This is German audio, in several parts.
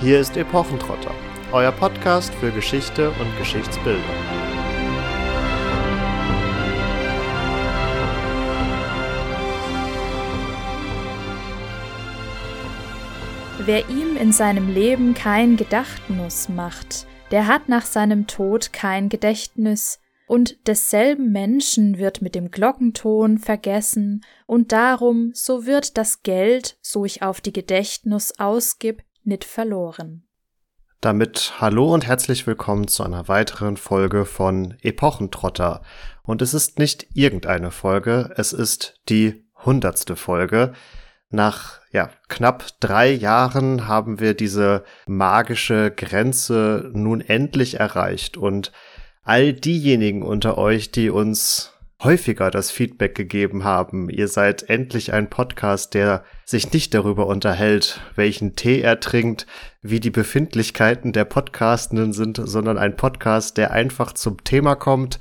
Hier ist Epochentrotter, euer Podcast für Geschichte und Geschichtsbildung. Wer ihm in seinem Leben kein Gedachtnis macht, der hat nach seinem Tod kein Gedächtnis, und desselben Menschen wird mit dem Glockenton vergessen, und darum, so wird das Geld, so ich auf die Gedächtnis ausgib, nit verloren. Damit hallo und herzlich willkommen zu einer weiteren Folge von Epochentrotter. Und es ist nicht irgendeine Folge, es ist die hundertste Folge. Nach ja, knapp drei Jahren haben wir diese magische Grenze nun endlich erreicht und all diejenigen unter euch, die uns häufiger das Feedback gegeben haben, ihr seid endlich ein Podcast, der sich nicht darüber unterhält, welchen Tee er trinkt, wie die Befindlichkeiten der Podcastenden sind, sondern ein Podcast, der einfach zum Thema kommt,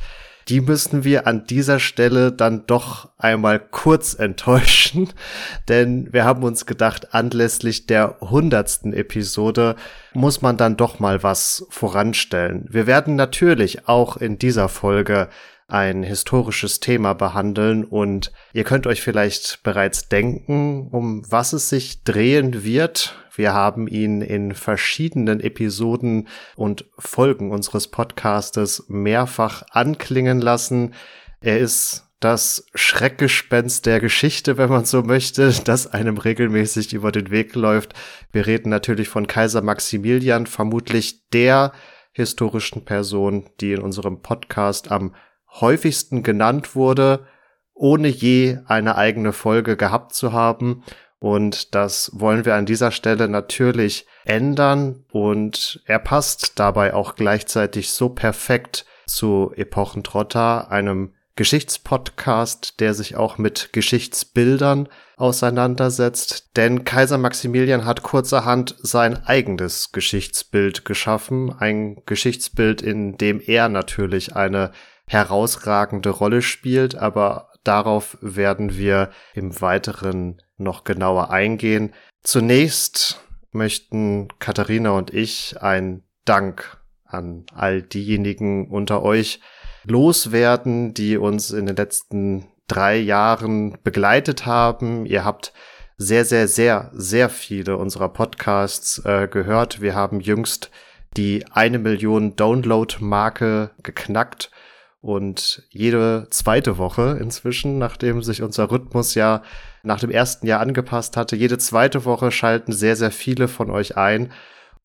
die müssen wir an dieser Stelle dann doch einmal kurz enttäuschen, denn wir haben uns gedacht, anlässlich der hundertsten Episode muss man dann doch mal was voranstellen. Wir werden natürlich auch in dieser Folge ein historisches Thema behandeln und ihr könnt euch vielleicht bereits denken, um was es sich drehen wird. Wir haben ihn in verschiedenen Episoden und Folgen unseres Podcastes mehrfach anklingen lassen. Er ist das Schreckgespenst der Geschichte, wenn man so möchte, das einem regelmäßig über den Weg läuft. Wir reden natürlich von Kaiser Maximilian, vermutlich der historischen Person, die in unserem Podcast am häufigsten genannt wurde, ohne je eine eigene Folge gehabt zu haben. Und das wollen wir an dieser Stelle natürlich ändern. Und er passt dabei auch gleichzeitig so perfekt zu Epochentrotter, einem Geschichtspodcast, der sich auch mit Geschichtsbildern auseinandersetzt. Denn Kaiser Maximilian hat kurzerhand sein eigenes Geschichtsbild geschaffen. Ein Geschichtsbild, in dem er natürlich eine herausragende Rolle spielt, aber darauf werden wir im Weiteren noch genauer eingehen. Zunächst möchten Katharina und ich ein Dank an all diejenigen unter euch loswerden, die uns in den letzten drei Jahren begleitet haben. Ihr habt sehr, sehr, sehr, sehr viele unserer Podcasts äh, gehört. Wir haben jüngst die eine Million Download-Marke geknackt und jede zweite Woche inzwischen, nachdem sich unser Rhythmus ja nach dem ersten Jahr angepasst hatte, jede zweite Woche schalten sehr, sehr viele von euch ein.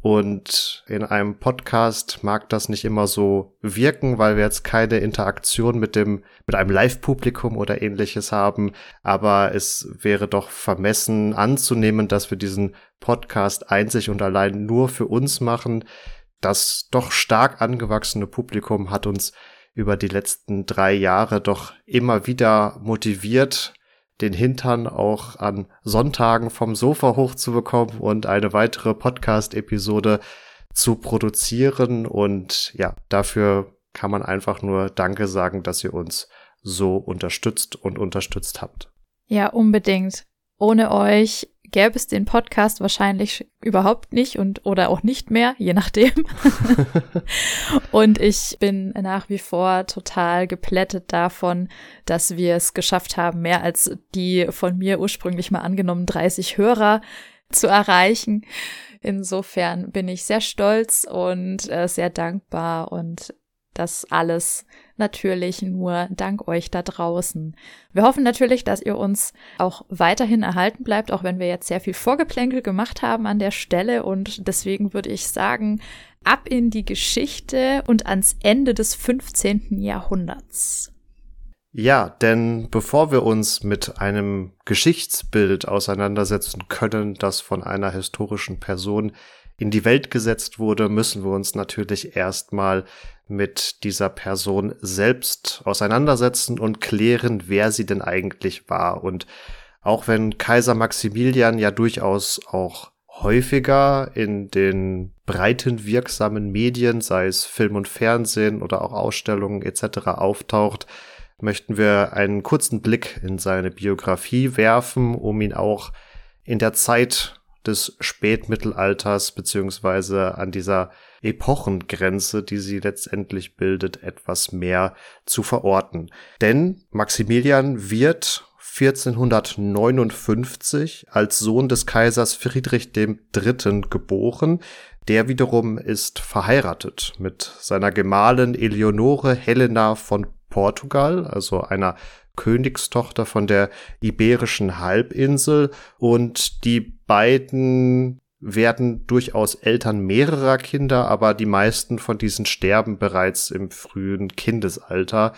Und in einem Podcast mag das nicht immer so wirken, weil wir jetzt keine Interaktion mit dem, mit einem Live-Publikum oder ähnliches haben. Aber es wäre doch vermessen anzunehmen, dass wir diesen Podcast einzig und allein nur für uns machen. Das doch stark angewachsene Publikum hat uns über die letzten drei Jahre doch immer wieder motiviert, den Hintern auch an Sonntagen vom Sofa hochzubekommen und eine weitere Podcast-Episode zu produzieren. Und ja, dafür kann man einfach nur Danke sagen, dass ihr uns so unterstützt und unterstützt habt. Ja, unbedingt. Ohne euch gäbe es den Podcast wahrscheinlich überhaupt nicht und oder auch nicht mehr, je nachdem. und ich bin nach wie vor total geplättet davon, dass wir es geschafft haben, mehr als die von mir ursprünglich mal angenommen 30 Hörer zu erreichen. Insofern bin ich sehr stolz und äh, sehr dankbar und das alles natürlich nur dank euch da draußen. Wir hoffen natürlich, dass ihr uns auch weiterhin erhalten bleibt, auch wenn wir jetzt sehr viel Vorgeplänkel gemacht haben an der Stelle. Und deswegen würde ich sagen, ab in die Geschichte und ans Ende des 15. Jahrhunderts. Ja, denn bevor wir uns mit einem Geschichtsbild auseinandersetzen können, das von einer historischen Person in die Welt gesetzt wurde, müssen wir uns natürlich erstmal mit dieser Person selbst auseinandersetzen und klären, wer sie denn eigentlich war. Und auch wenn Kaiser Maximilian ja durchaus auch häufiger in den breiten wirksamen Medien, sei es Film und Fernsehen oder auch Ausstellungen etc. auftaucht, möchten wir einen kurzen Blick in seine Biografie werfen, um ihn auch in der Zeit des Spätmittelalters beziehungsweise an dieser Epochengrenze, die sie letztendlich bildet, etwas mehr zu verorten. Denn Maximilian wird 1459 als Sohn des Kaisers Friedrich III. geboren. Der wiederum ist verheiratet mit seiner Gemahlin Eleonore Helena von Portugal, also einer Königstochter von der Iberischen Halbinsel. Und die beiden werden durchaus Eltern mehrerer Kinder, aber die meisten von diesen sterben bereits im frühen Kindesalter,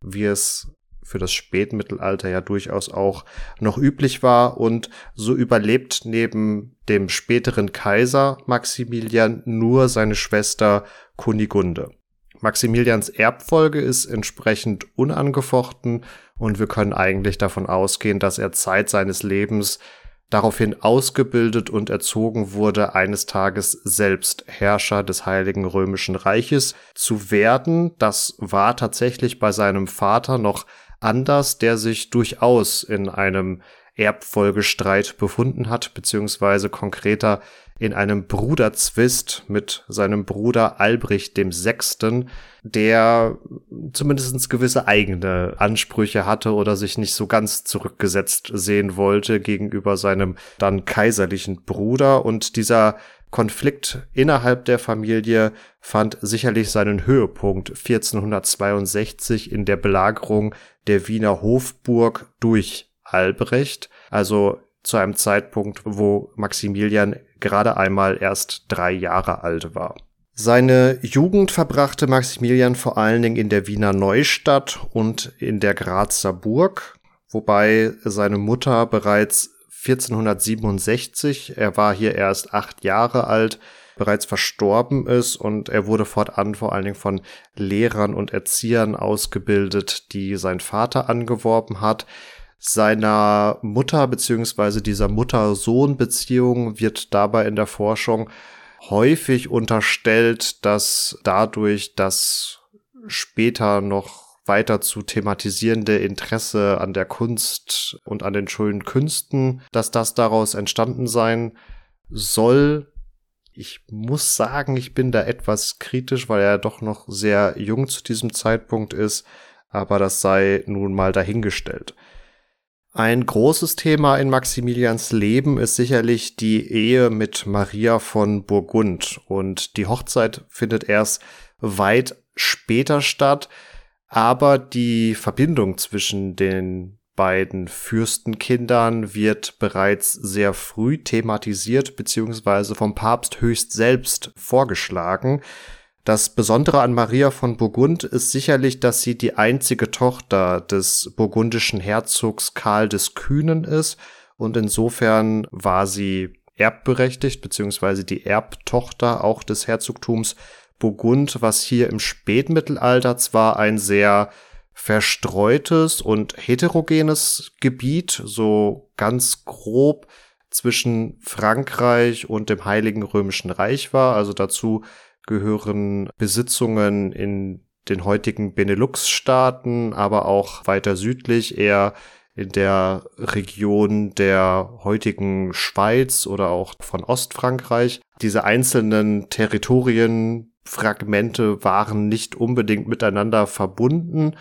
wie es für das Spätmittelalter ja durchaus auch noch üblich war und so überlebt neben dem späteren Kaiser Maximilian nur seine Schwester Kunigunde. Maximilians Erbfolge ist entsprechend unangefochten und wir können eigentlich davon ausgehen, dass er Zeit seines Lebens daraufhin ausgebildet und erzogen wurde, eines Tages selbst Herrscher des Heiligen Römischen Reiches zu werden. Das war tatsächlich bei seinem Vater noch anders, der sich durchaus in einem Erbfolgestreit befunden hat, beziehungsweise konkreter in einem Bruderzwist mit seinem Bruder Albrecht dem Sechsten, der zumindest gewisse eigene Ansprüche hatte oder sich nicht so ganz zurückgesetzt sehen wollte gegenüber seinem dann kaiserlichen Bruder. Und dieser Konflikt innerhalb der Familie fand sicherlich seinen Höhepunkt 1462 in der Belagerung der Wiener Hofburg durch Albrecht, also zu einem Zeitpunkt, wo Maximilian gerade einmal erst drei Jahre alt war. Seine Jugend verbrachte Maximilian vor allen Dingen in der Wiener Neustadt und in der Grazer Burg, wobei seine Mutter bereits 1467, er war hier erst acht Jahre alt, bereits verstorben ist und er wurde fortan vor allen Dingen von Lehrern und Erziehern ausgebildet, die sein Vater angeworben hat. Seiner Mutter beziehungsweise dieser Mutter-Sohn-Beziehung wird dabei in der Forschung häufig unterstellt, dass dadurch das später noch weiter zu thematisierende Interesse an der Kunst und an den schönen Künsten, dass das daraus entstanden sein soll. Ich muss sagen, ich bin da etwas kritisch, weil er doch noch sehr jung zu diesem Zeitpunkt ist, aber das sei nun mal dahingestellt. Ein großes Thema in Maximilians Leben ist sicherlich die Ehe mit Maria von Burgund und die Hochzeit findet erst weit später statt, aber die Verbindung zwischen den beiden Fürstenkindern wird bereits sehr früh thematisiert bzw. vom Papst höchst selbst vorgeschlagen. Das Besondere an Maria von Burgund ist sicherlich, dass sie die einzige Tochter des burgundischen Herzogs Karl des Kühnen ist. Und insofern war sie erbberechtigt, beziehungsweise die Erbtochter auch des Herzogtums Burgund, was hier im Spätmittelalter zwar ein sehr verstreutes und heterogenes Gebiet, so ganz grob zwischen Frankreich und dem Heiligen Römischen Reich war, also dazu gehören Besitzungen in den heutigen Benelux-Staaten, aber auch weiter südlich eher in der Region der heutigen Schweiz oder auch von Ostfrankreich. Diese einzelnen Territorienfragmente waren nicht unbedingt miteinander verbunden.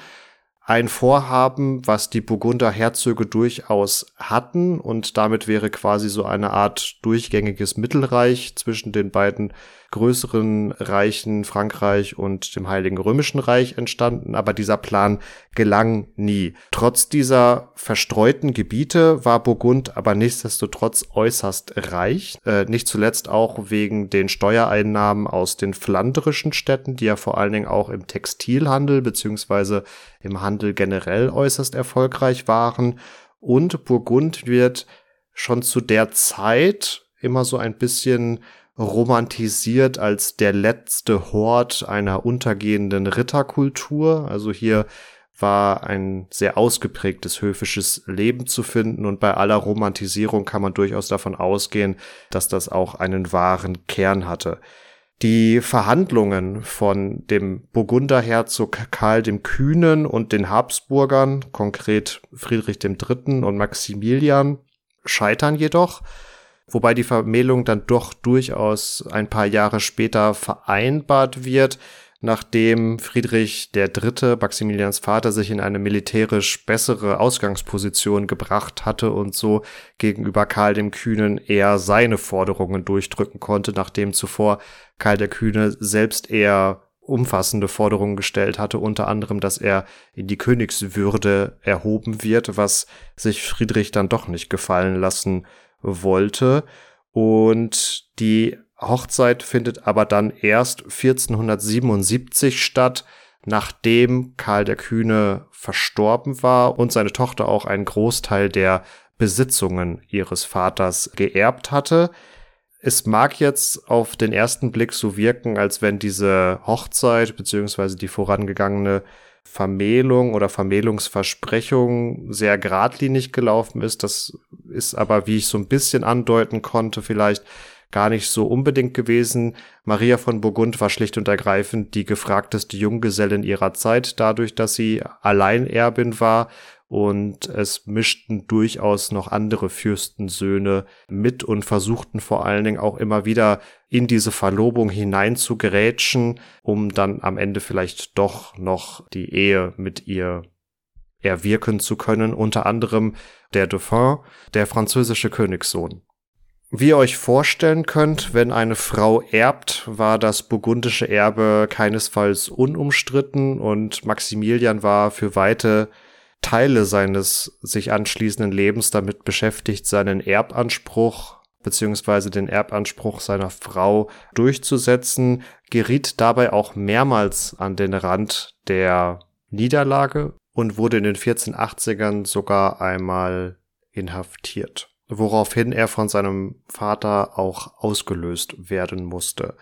Ein Vorhaben, was die Burgunder Herzöge durchaus hatten und damit wäre quasi so eine Art durchgängiges Mittelreich zwischen den beiden größeren Reichen Frankreich und dem Heiligen Römischen Reich entstanden, aber dieser Plan gelang nie. Trotz dieser verstreuten Gebiete war Burgund aber nichtsdestotrotz äußerst reich, äh, nicht zuletzt auch wegen den Steuereinnahmen aus den flandrischen Städten, die ja vor allen Dingen auch im Textilhandel beziehungsweise im Handel generell äußerst erfolgreich waren. Und Burgund wird schon zu der Zeit immer so ein bisschen romantisiert als der letzte Hort einer untergehenden Ritterkultur. Also hier war ein sehr ausgeprägtes höfisches Leben zu finden und bei aller Romantisierung kann man durchaus davon ausgehen, dass das auch einen wahren Kern hatte. Die Verhandlungen von dem Burgunderherzog Karl dem Kühnen und den Habsburgern, konkret Friedrich III. und Maximilian, scheitern jedoch wobei die Vermählung dann doch durchaus ein paar Jahre später vereinbart wird, nachdem Friedrich III., Maximilians Vater, sich in eine militärisch bessere Ausgangsposition gebracht hatte und so gegenüber Karl dem Kühnen eher seine Forderungen durchdrücken konnte, nachdem zuvor Karl der Kühne selbst eher umfassende Forderungen gestellt hatte, unter anderem, dass er in die Königswürde erhoben wird, was sich Friedrich dann doch nicht gefallen lassen wollte. Und die Hochzeit findet aber dann erst 1477 statt, nachdem Karl der Kühne verstorben war und seine Tochter auch einen Großteil der Besitzungen ihres Vaters geerbt hatte. Es mag jetzt auf den ersten Blick so wirken, als wenn diese Hochzeit beziehungsweise die vorangegangene Vermählung oder Vermählungsversprechung sehr geradlinig gelaufen ist. Das ist aber, wie ich so ein bisschen andeuten konnte, vielleicht gar nicht so unbedingt gewesen. Maria von Burgund war schlicht und ergreifend die gefragteste Junggesellin ihrer Zeit, dadurch, dass sie Alleinerbin war und es mischten durchaus noch andere Fürstensöhne mit und versuchten vor allen Dingen auch immer wieder in diese Verlobung hinein zu gerätschen, um dann am Ende vielleicht doch noch die Ehe mit ihr erwirken zu können, unter anderem der Dauphin, der französische Königssohn. Wie ihr euch vorstellen könnt, wenn eine Frau erbt, war das burgundische Erbe keinesfalls unumstritten und Maximilian war für weite Teile seines sich anschließenden Lebens damit beschäftigt, seinen Erbanspruch beziehungsweise den Erbanspruch seiner Frau durchzusetzen, geriet dabei auch mehrmals an den Rand der Niederlage und wurde in den 1480ern sogar einmal inhaftiert woraufhin er von seinem Vater auch ausgelöst werden musste.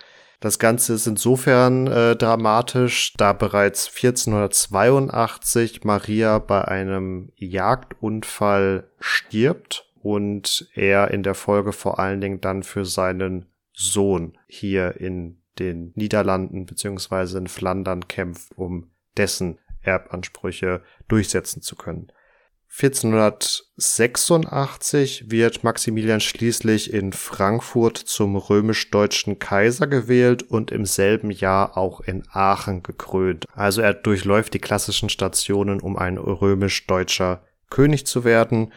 Das Ganze ist insofern äh, dramatisch, da bereits 1482 Maria bei einem Jagdunfall stirbt und er in der Folge vor allen Dingen dann für seinen Sohn hier in den Niederlanden beziehungsweise in Flandern kämpft, um dessen Erbansprüche durchsetzen zu können. 1486 wird Maximilian schließlich in Frankfurt zum römisch-deutschen Kaiser gewählt und im selben Jahr auch in Aachen gekrönt. Also er durchläuft die klassischen Stationen, um ein römisch-deutscher König zu werden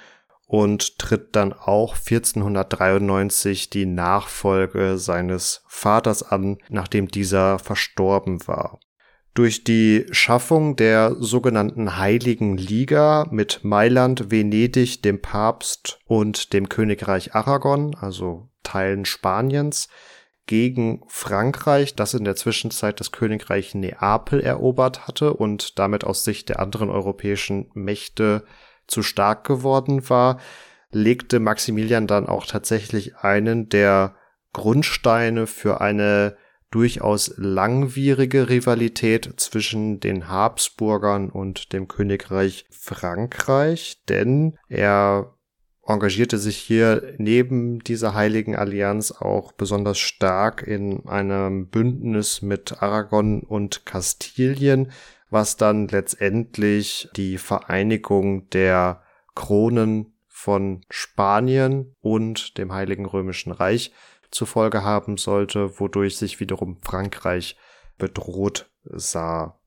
und tritt dann auch 1493 die Nachfolge seines Vaters an, nachdem dieser verstorben war. Durch die Schaffung der sogenannten Heiligen Liga mit Mailand, Venedig, dem Papst und dem Königreich Aragon, also Teilen Spaniens, gegen Frankreich, das in der Zwischenzeit das Königreich Neapel erobert hatte und damit aus Sicht der anderen europäischen Mächte zu stark geworden war, legte Maximilian dann auch tatsächlich einen der Grundsteine für eine durchaus langwierige Rivalität zwischen den Habsburgern und dem Königreich Frankreich, denn er engagierte sich hier neben dieser heiligen Allianz auch besonders stark in einem Bündnis mit Aragon und Kastilien, was dann letztendlich die Vereinigung der Kronen von Spanien und dem Heiligen Römischen Reich zur Folge haben sollte, wodurch sich wiederum Frankreich bedroht sah.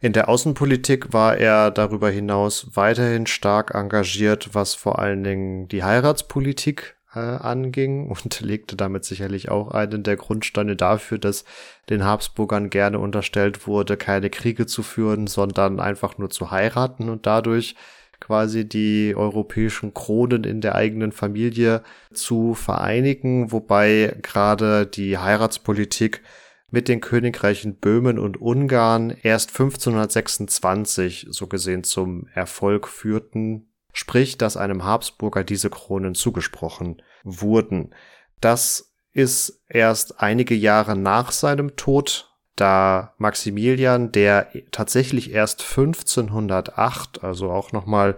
In der Außenpolitik war er darüber hinaus weiterhin stark engagiert, was vor allen Dingen die Heiratspolitik äh, anging und legte damit sicherlich auch einen der Grundsteine dafür, dass den Habsburgern gerne unterstellt wurde, keine Kriege zu führen, sondern einfach nur zu heiraten und dadurch quasi die europäischen Kronen in der eigenen Familie zu vereinigen, wobei gerade die Heiratspolitik mit den Königreichen Böhmen und Ungarn erst 1526 so gesehen zum Erfolg führten, sprich, dass einem Habsburger diese Kronen zugesprochen wurden. Das ist erst einige Jahre nach seinem Tod da Maximilian, der tatsächlich erst 1508, also auch nochmal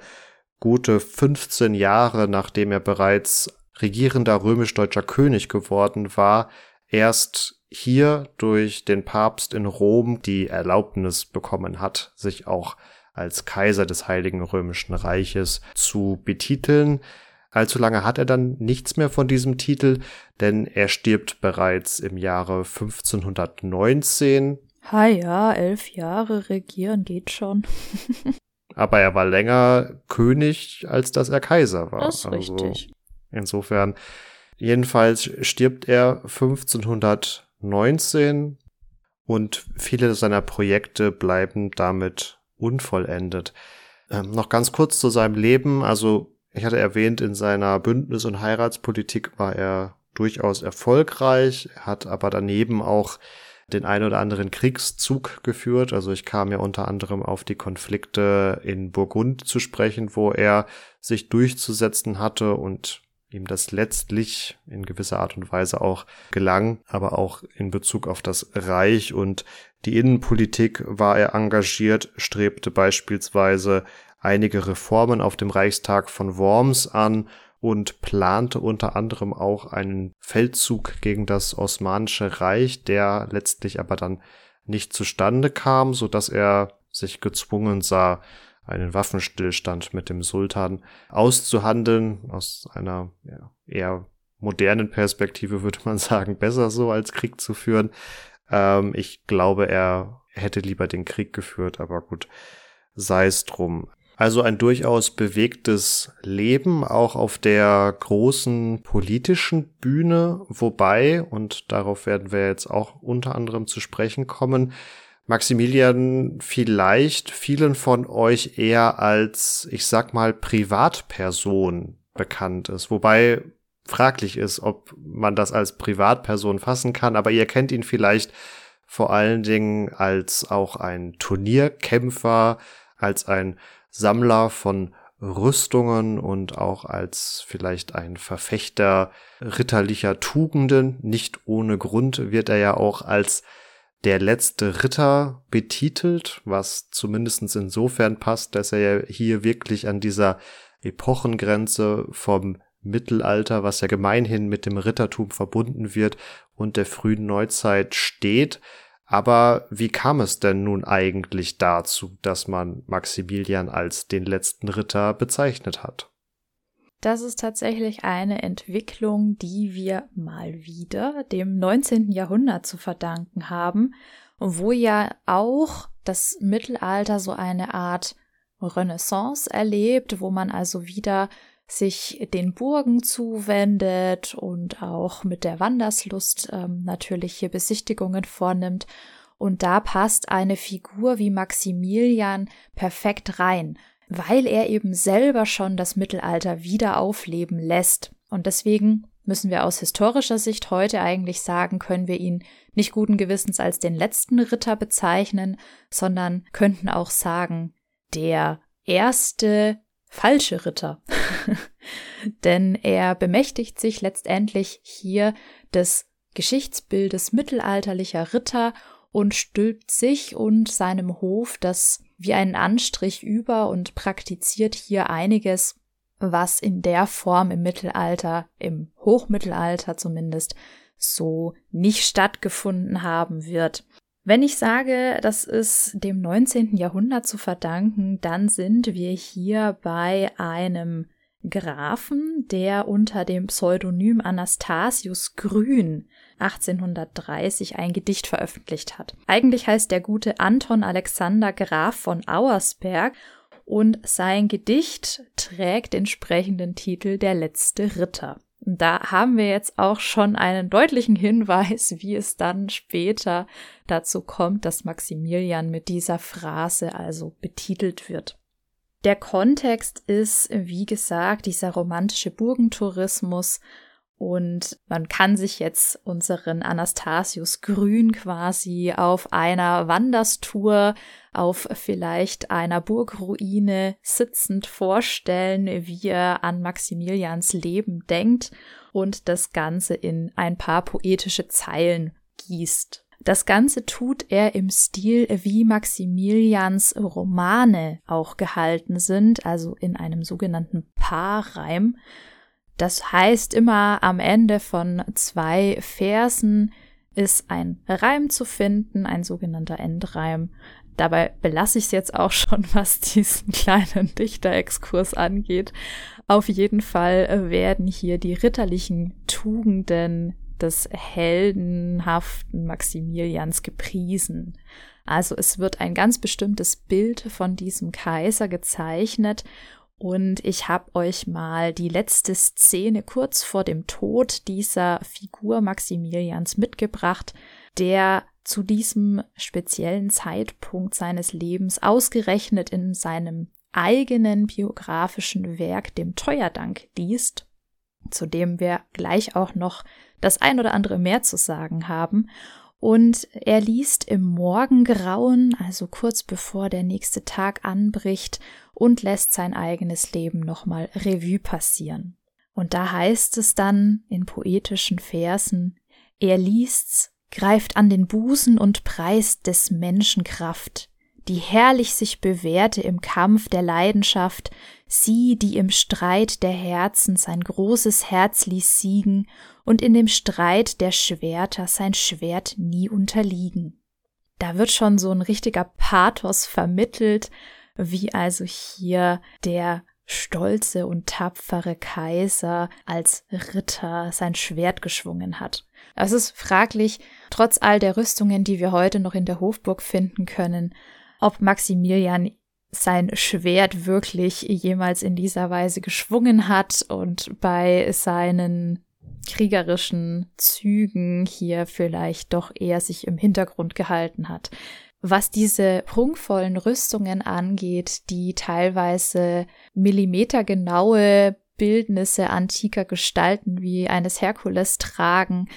gute 15 Jahre nachdem er bereits regierender römisch-deutscher König geworden war, erst hier durch den Papst in Rom die Erlaubnis bekommen hat, sich auch als Kaiser des Heiligen Römischen Reiches zu betiteln. Allzu lange hat er dann nichts mehr von diesem Titel, denn er stirbt bereits im Jahre 1519. Ha ja, elf Jahre regieren geht schon. Aber er war länger König, als dass er Kaiser war. Das ist also richtig. Insofern, jedenfalls stirbt er 1519 und viele seiner Projekte bleiben damit unvollendet. Ähm, noch ganz kurz zu seinem Leben. Also ich hatte erwähnt, in seiner Bündnis- und Heiratspolitik war er durchaus erfolgreich, hat aber daneben auch den ein oder anderen Kriegszug geführt. Also ich kam ja unter anderem auf die Konflikte in Burgund zu sprechen, wo er sich durchzusetzen hatte und ihm das letztlich in gewisser Art und Weise auch gelang, aber auch in Bezug auf das Reich und die Innenpolitik war er engagiert, strebte beispielsweise einige Reformen auf dem Reichstag von Worms an und plante unter anderem auch einen Feldzug gegen das Osmanische Reich, der letztlich aber dann nicht zustande kam, so dass er sich gezwungen sah, einen Waffenstillstand mit dem Sultan auszuhandeln. Aus einer eher modernen Perspektive würde man sagen, besser so als Krieg zu führen. Ähm, ich glaube, er hätte lieber den Krieg geführt, aber gut, sei es drum. Also ein durchaus bewegtes Leben, auch auf der großen politischen Bühne, wobei, und darauf werden wir jetzt auch unter anderem zu sprechen kommen, Maximilian vielleicht vielen von euch eher als, ich sag mal, Privatperson bekannt ist. Wobei fraglich ist, ob man das als Privatperson fassen kann, aber ihr kennt ihn vielleicht vor allen Dingen als auch ein Turnierkämpfer, als ein Sammler von Rüstungen und auch als vielleicht ein Verfechter ritterlicher Tugenden. Nicht ohne Grund wird er ja auch als der letzte Ritter betitelt, was zumindestens insofern passt, dass er ja hier wirklich an dieser Epochengrenze vom Mittelalter, was ja gemeinhin mit dem Rittertum verbunden wird, und der frühen Neuzeit steht. Aber wie kam es denn nun eigentlich dazu, dass man Maximilian als den letzten Ritter bezeichnet hat? Das ist tatsächlich eine Entwicklung, die wir mal wieder dem 19. Jahrhundert zu verdanken haben, wo ja auch das Mittelalter so eine Art Renaissance erlebt, wo man also wieder sich den Burgen zuwendet und auch mit der Wanderslust ähm, natürlich hier Besichtigungen vornimmt. Und da passt eine Figur wie Maximilian perfekt rein weil er eben selber schon das Mittelalter wieder aufleben lässt. Und deswegen müssen wir aus historischer Sicht heute eigentlich sagen, können wir ihn nicht guten Gewissens als den letzten Ritter bezeichnen, sondern könnten auch sagen, der erste falsche Ritter. Denn er bemächtigt sich letztendlich hier des Geschichtsbildes mittelalterlicher Ritter und stülpt sich und seinem Hof das wie einen Anstrich über und praktiziert hier einiges, was in der Form im Mittelalter, im Hochmittelalter zumindest, so nicht stattgefunden haben wird. Wenn ich sage, das ist dem 19. Jahrhundert zu verdanken, dann sind wir hier bei einem Grafen, der unter dem Pseudonym Anastasius Grün 1830 ein Gedicht veröffentlicht hat. Eigentlich heißt der gute Anton Alexander Graf von Auersberg und sein Gedicht trägt den sprechenden Titel Der letzte Ritter. Da haben wir jetzt auch schon einen deutlichen Hinweis, wie es dann später dazu kommt, dass Maximilian mit dieser Phrase also betitelt wird. Der Kontext ist, wie gesagt, dieser romantische Burgentourismus und man kann sich jetzt unseren Anastasius Grün quasi auf einer Wanderstour auf vielleicht einer Burgruine sitzend vorstellen, wie er an Maximilians Leben denkt und das Ganze in ein paar poetische Zeilen gießt. Das Ganze tut er im Stil, wie Maximilians Romane auch gehalten sind, also in einem sogenannten Paarreim. Das heißt, immer am Ende von zwei Versen ist ein Reim zu finden, ein sogenannter Endreim, Dabei belasse ich es jetzt auch schon, was diesen kleinen Dichterexkurs angeht. Auf jeden Fall äh, werden hier die ritterlichen Tugenden des heldenhaften Maximilians gepriesen. Also es wird ein ganz bestimmtes Bild von diesem Kaiser gezeichnet und ich habe euch mal die letzte Szene kurz vor dem Tod dieser Figur Maximilians mitgebracht, der zu diesem speziellen Zeitpunkt seines Lebens ausgerechnet in seinem eigenen biografischen Werk dem Teuerdank liest, zu dem wir gleich auch noch das ein oder andere mehr zu sagen haben. Und er liest im Morgengrauen, also kurz bevor der nächste Tag anbricht, und lässt sein eigenes Leben nochmal Revue passieren. Und da heißt es dann in poetischen Versen, er liest's, greift an den Busen und preist des Menschen Kraft, die herrlich sich bewährte im Kampf der Leidenschaft, sie, die im Streit der Herzen sein großes Herz ließ siegen und in dem Streit der Schwerter sein Schwert nie unterliegen. Da wird schon so ein richtiger Pathos vermittelt, wie also hier der stolze und tapfere Kaiser als Ritter sein Schwert geschwungen hat. Es ist fraglich, trotz all der Rüstungen, die wir heute noch in der Hofburg finden können, ob Maximilian sein Schwert wirklich jemals in dieser Weise geschwungen hat und bei seinen kriegerischen Zügen hier vielleicht doch eher sich im Hintergrund gehalten hat. Was diese prunkvollen Rüstungen angeht, die teilweise millimetergenaue Bildnisse antiker Gestalten wie eines Herkules tragen,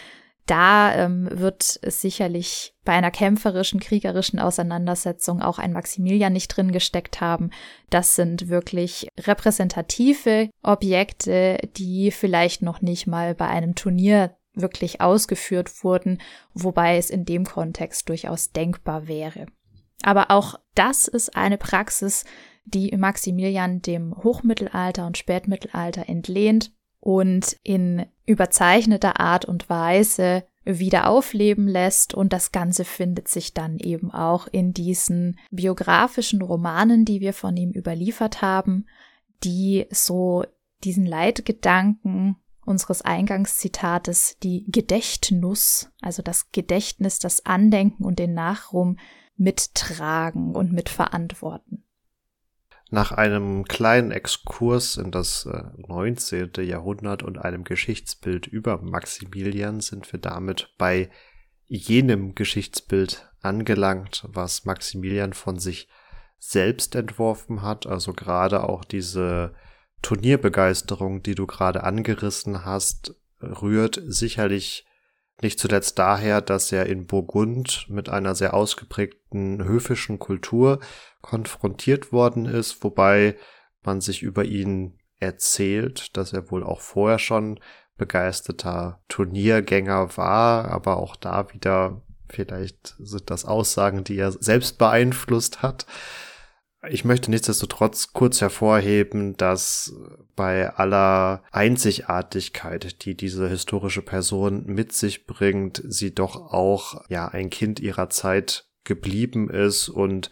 da ähm, wird sicherlich bei einer kämpferischen, kriegerischen Auseinandersetzung auch ein Maximilian nicht drin gesteckt haben. Das sind wirklich repräsentative Objekte, die vielleicht noch nicht mal bei einem Turnier wirklich ausgeführt wurden, wobei es in dem Kontext durchaus denkbar wäre. Aber auch das ist eine Praxis, die Maximilian dem Hochmittelalter und Spätmittelalter entlehnt und in überzeichneter Art und Weise wieder aufleben lässt und das Ganze findet sich dann eben auch in diesen biografischen Romanen, die wir von ihm überliefert haben, die so diesen Leitgedanken unseres Eingangszitates, die Gedächtnuss, also das Gedächtnis, das Andenken und den Nachruhm mittragen und mitverantworten. Nach einem kleinen Exkurs in das 19. Äh, Jahrhundert und einem Geschichtsbild über Maximilian sind wir damit bei jenem Geschichtsbild angelangt, was Maximilian von sich selbst entworfen hat, also gerade auch diese Turnierbegeisterung, die du gerade angerissen hast, rührt sicherlich nicht zuletzt daher, dass er in Burgund mit einer sehr ausgeprägten höfischen Kultur konfrontiert worden ist, wobei man sich über ihn erzählt, dass er wohl auch vorher schon begeisterter Turniergänger war, aber auch da wieder vielleicht sind das Aussagen, die er selbst beeinflusst hat. Ich möchte nichtsdestotrotz kurz hervorheben, dass bei aller Einzigartigkeit, die diese historische Person mit sich bringt, sie doch auch ja ein Kind ihrer Zeit geblieben ist und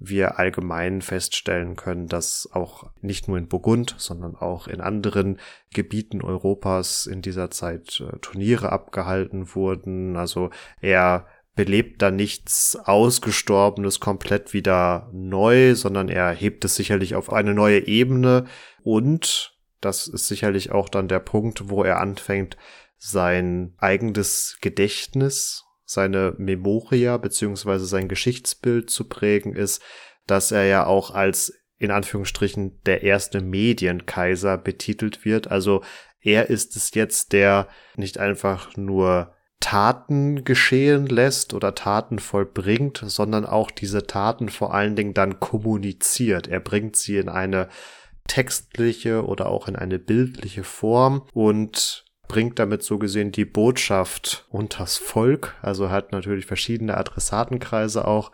wir allgemein feststellen können, dass auch nicht nur in Burgund, sondern auch in anderen Gebieten Europas in dieser Zeit äh, Turniere abgehalten wurden. Also er belebt da nichts Ausgestorbenes komplett wieder neu, sondern er hebt es sicherlich auf eine neue Ebene und das ist sicherlich auch dann der Punkt, wo er anfängt, sein eigenes Gedächtnis, seine Memoria beziehungsweise sein Geschichtsbild zu prägen ist, dass er ja auch als in Anführungsstrichen der erste Medienkaiser betitelt wird. Also er ist es jetzt, der nicht einfach nur Taten geschehen lässt oder Taten vollbringt, sondern auch diese Taten vor allen Dingen dann kommuniziert. Er bringt sie in eine textliche oder auch in eine bildliche Form und bringt damit so gesehen die Botschaft unters Volk. Also hat natürlich verschiedene Adressatenkreise auch.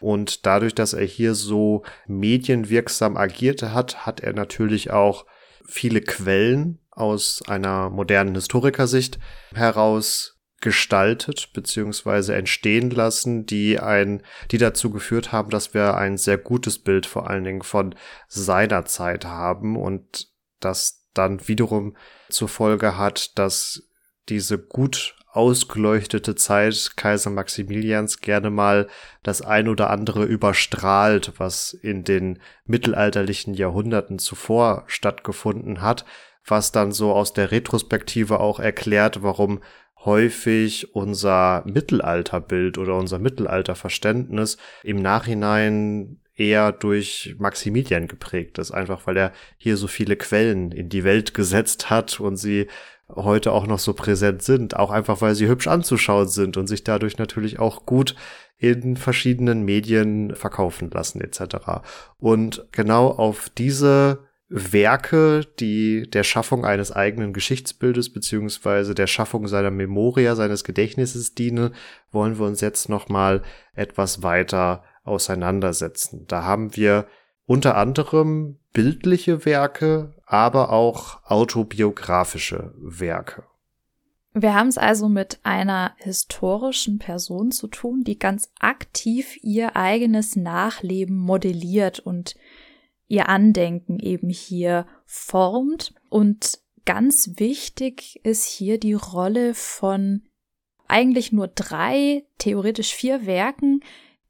Und dadurch, dass er hier so medienwirksam agierte hat, hat er natürlich auch viele Quellen aus einer modernen Historikersicht heraus gestaltet beziehungsweise entstehen lassen, die ein, die dazu geführt haben, dass wir ein sehr gutes Bild vor allen Dingen von seiner Zeit haben und das dann wiederum zur Folge hat, dass diese gut ausgeleuchtete Zeit Kaiser Maximilians gerne mal das ein oder andere überstrahlt, was in den mittelalterlichen Jahrhunderten zuvor stattgefunden hat, was dann so aus der Retrospektive auch erklärt, warum häufig unser Mittelalterbild oder unser Mittelalterverständnis im Nachhinein eher durch Maximilian geprägt ist, einfach weil er hier so viele Quellen in die Welt gesetzt hat und sie heute auch noch so präsent sind, auch einfach weil sie hübsch anzuschauen sind und sich dadurch natürlich auch gut in verschiedenen Medien verkaufen lassen etc. Und genau auf diese Werke, die der Schaffung eines eigenen Geschichtsbildes beziehungsweise der Schaffung seiner Memoria, seines Gedächtnisses dienen, wollen wir uns jetzt noch mal etwas weiter auseinandersetzen. Da haben wir unter anderem bildliche Werke, aber auch autobiografische Werke. Wir haben es also mit einer historischen Person zu tun, die ganz aktiv ihr eigenes Nachleben modelliert und ihr Andenken eben hier formt. Und ganz wichtig ist hier die Rolle von eigentlich nur drei, theoretisch vier Werken,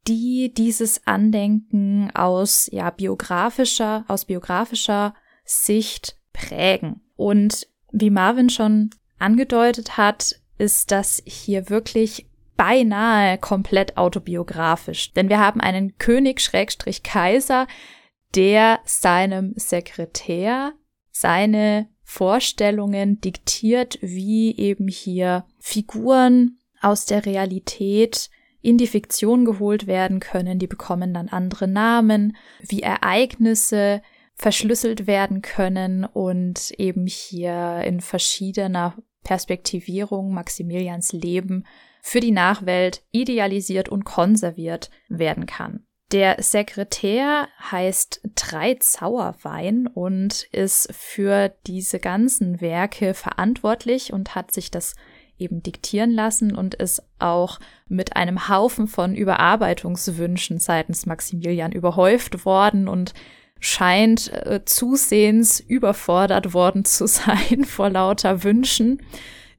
die dieses Andenken aus ja biografischer aus biografischer Sicht prägen. Und wie Marvin schon angedeutet hat, ist das hier wirklich beinahe komplett autobiografisch, denn wir haben einen König Schrägstrich Kaiser, der seinem Sekretär seine Vorstellungen diktiert, wie eben hier Figuren aus der Realität in die Fiktion geholt werden können, die bekommen dann andere Namen, wie Ereignisse verschlüsselt werden können und eben hier in verschiedener Perspektivierung Maximilians Leben für die Nachwelt idealisiert und konserviert werden kann. Der Sekretär heißt Zauerwein und ist für diese ganzen Werke verantwortlich und hat sich das eben diktieren lassen und ist auch mit einem Haufen von Überarbeitungswünschen seitens Maximilian überhäuft worden und scheint äh, zusehends überfordert worden zu sein vor lauter Wünschen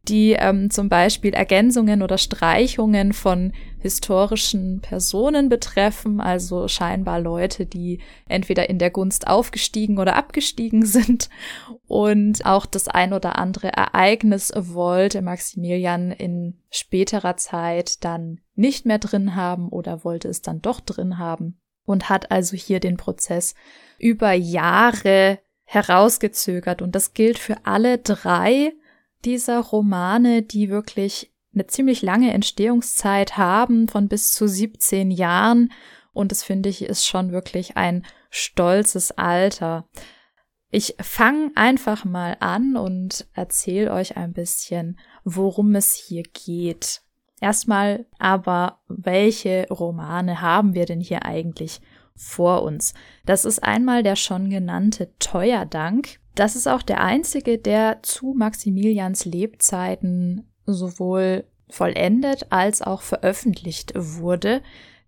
die ähm, zum Beispiel Ergänzungen oder Streichungen von historischen Personen betreffen, also scheinbar Leute, die entweder in der Gunst aufgestiegen oder abgestiegen sind. Und auch das ein oder andere Ereignis wollte Maximilian in späterer Zeit dann nicht mehr drin haben oder wollte es dann doch drin haben und hat also hier den Prozess über Jahre herausgezögert. Und das gilt für alle drei dieser Romane, die wirklich eine ziemlich lange Entstehungszeit haben, von bis zu 17 Jahren. Und das finde ich ist schon wirklich ein stolzes Alter. Ich fange einfach mal an und erzähle euch ein bisschen, worum es hier geht. Erstmal aber, welche Romane haben wir denn hier eigentlich vor uns? Das ist einmal der schon genannte Teuerdank. Das ist auch der einzige, der zu Maximilians Lebzeiten sowohl vollendet als auch veröffentlicht wurde.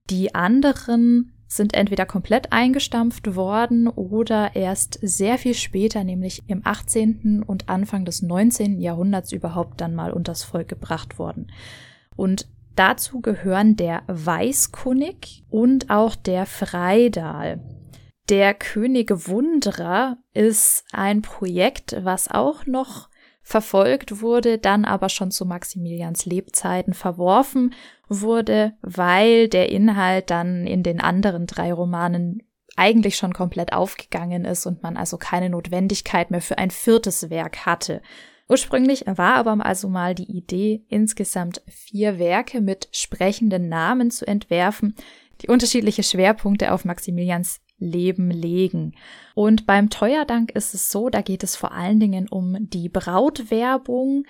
Die anderen sind entweder komplett eingestampft worden oder erst sehr viel später, nämlich im 18. und Anfang des 19. Jahrhunderts überhaupt dann mal unters Volk gebracht worden. Und dazu gehören der Weißkunnig und auch der Freidal. Der Könige Wunderer ist ein Projekt, was auch noch verfolgt wurde, dann aber schon zu Maximilians Lebzeiten verworfen wurde, weil der Inhalt dann in den anderen drei Romanen eigentlich schon komplett aufgegangen ist und man also keine Notwendigkeit mehr für ein viertes Werk hatte. Ursprünglich war aber also mal die Idee, insgesamt vier Werke mit sprechenden Namen zu entwerfen, die unterschiedliche Schwerpunkte auf Maximilians Leben legen. Und beim Teuerdank ist es so, da geht es vor allen Dingen um die Brautwerbung,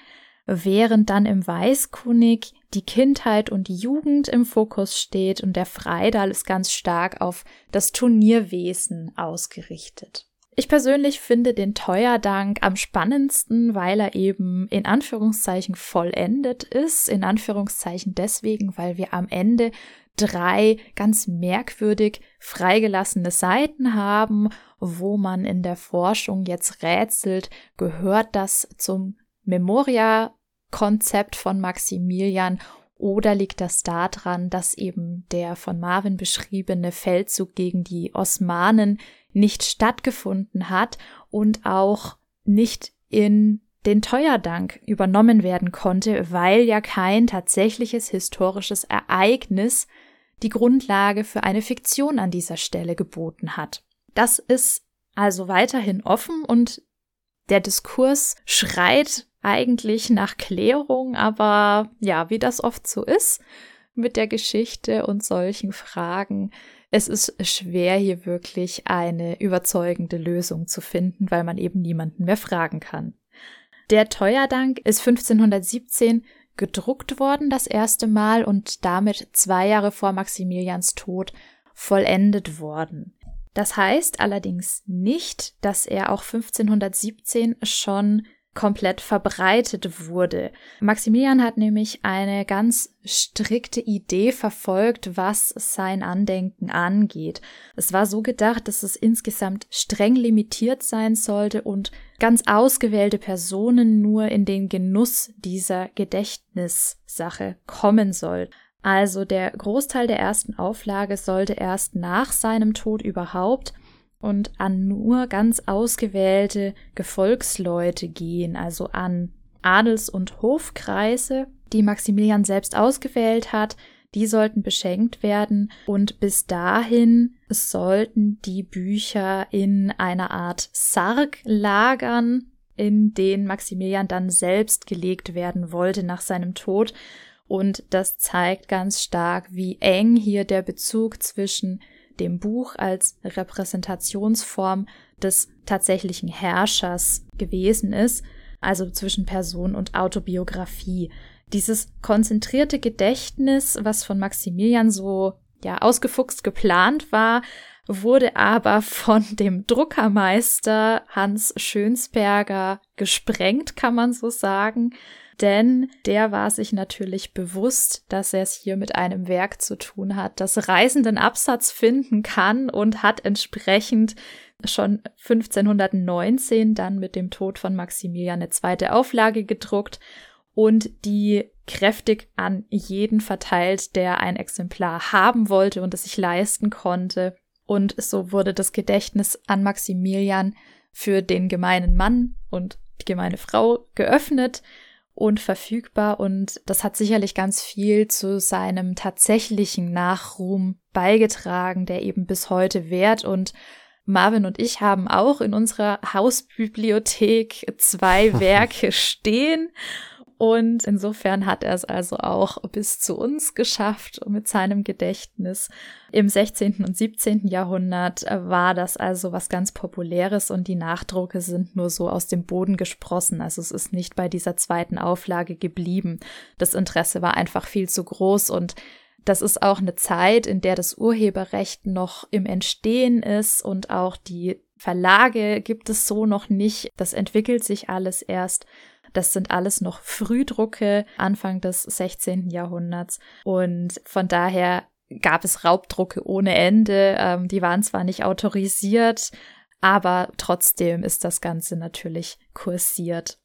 während dann im Weißkunnig die Kindheit und die Jugend im Fokus steht und der Freidal ist ganz stark auf das Turnierwesen ausgerichtet. Ich persönlich finde den Teuerdank am spannendsten, weil er eben in Anführungszeichen vollendet ist. In Anführungszeichen deswegen, weil wir am Ende drei ganz merkwürdig freigelassene Seiten haben, wo man in der Forschung jetzt rätselt, gehört das zum Memoria-Konzept von Maximilian oder liegt das daran, dass eben der von Marvin beschriebene Feldzug gegen die Osmanen nicht stattgefunden hat und auch nicht in den Teuerdank übernommen werden konnte, weil ja kein tatsächliches historisches Ereignis die Grundlage für eine Fiktion an dieser Stelle geboten hat. Das ist also weiterhin offen und der Diskurs schreit eigentlich nach Klärung, aber ja, wie das oft so ist mit der Geschichte und solchen Fragen, es ist schwer, hier wirklich eine überzeugende Lösung zu finden, weil man eben niemanden mehr fragen kann. Der Teuerdank ist 1517 gedruckt worden das erste Mal und damit zwei Jahre vor Maximilians Tod vollendet worden. Das heißt allerdings nicht, dass er auch 1517 schon komplett verbreitet wurde. Maximilian hat nämlich eine ganz strikte Idee verfolgt, was sein Andenken angeht. Es war so gedacht, dass es insgesamt streng limitiert sein sollte und ganz ausgewählte Personen nur in den Genuss dieser Gedächtnissache kommen sollten. Also der Großteil der ersten Auflage sollte erst nach seinem Tod überhaupt und an nur ganz ausgewählte Gefolgsleute gehen, also an Adels- und Hofkreise, die Maximilian selbst ausgewählt hat, die sollten beschenkt werden und bis dahin sollten die Bücher in einer Art Sarg lagern, in den Maximilian dann selbst gelegt werden wollte nach seinem Tod. Und das zeigt ganz stark, wie eng hier der Bezug zwischen dem Buch als Repräsentationsform des tatsächlichen Herrschers gewesen ist, also zwischen Person und Autobiografie. Dieses konzentrierte Gedächtnis, was von Maximilian so ja ausgefuchst geplant war, wurde aber von dem Druckermeister Hans Schönsberger gesprengt, kann man so sagen. Denn der war sich natürlich bewusst, dass er es hier mit einem Werk zu tun hat, das reisenden Absatz finden kann und hat entsprechend schon 1519 dann mit dem Tod von Maximilian eine zweite Auflage gedruckt und die kräftig an jeden verteilt, der ein Exemplar haben wollte und es sich leisten konnte. Und so wurde das Gedächtnis an Maximilian für den gemeinen Mann und die gemeine Frau geöffnet und verfügbar. Und das hat sicherlich ganz viel zu seinem tatsächlichen Nachruhm beigetragen, der eben bis heute währt. Und Marvin und ich haben auch in unserer Hausbibliothek zwei Werke stehen und insofern hat er es also auch bis zu uns geschafft mit seinem Gedächtnis. Im 16. und 17. Jahrhundert war das also was ganz Populäres und die Nachdrucke sind nur so aus dem Boden gesprossen. Also es ist nicht bei dieser zweiten Auflage geblieben. Das Interesse war einfach viel zu groß und das ist auch eine Zeit, in der das Urheberrecht noch im Entstehen ist und auch die Verlage gibt es so noch nicht. Das entwickelt sich alles erst. Das sind alles noch Frühdrucke Anfang des 16. Jahrhunderts. Und von daher gab es Raubdrucke ohne Ende. Ähm, die waren zwar nicht autorisiert, aber trotzdem ist das Ganze natürlich kursiert.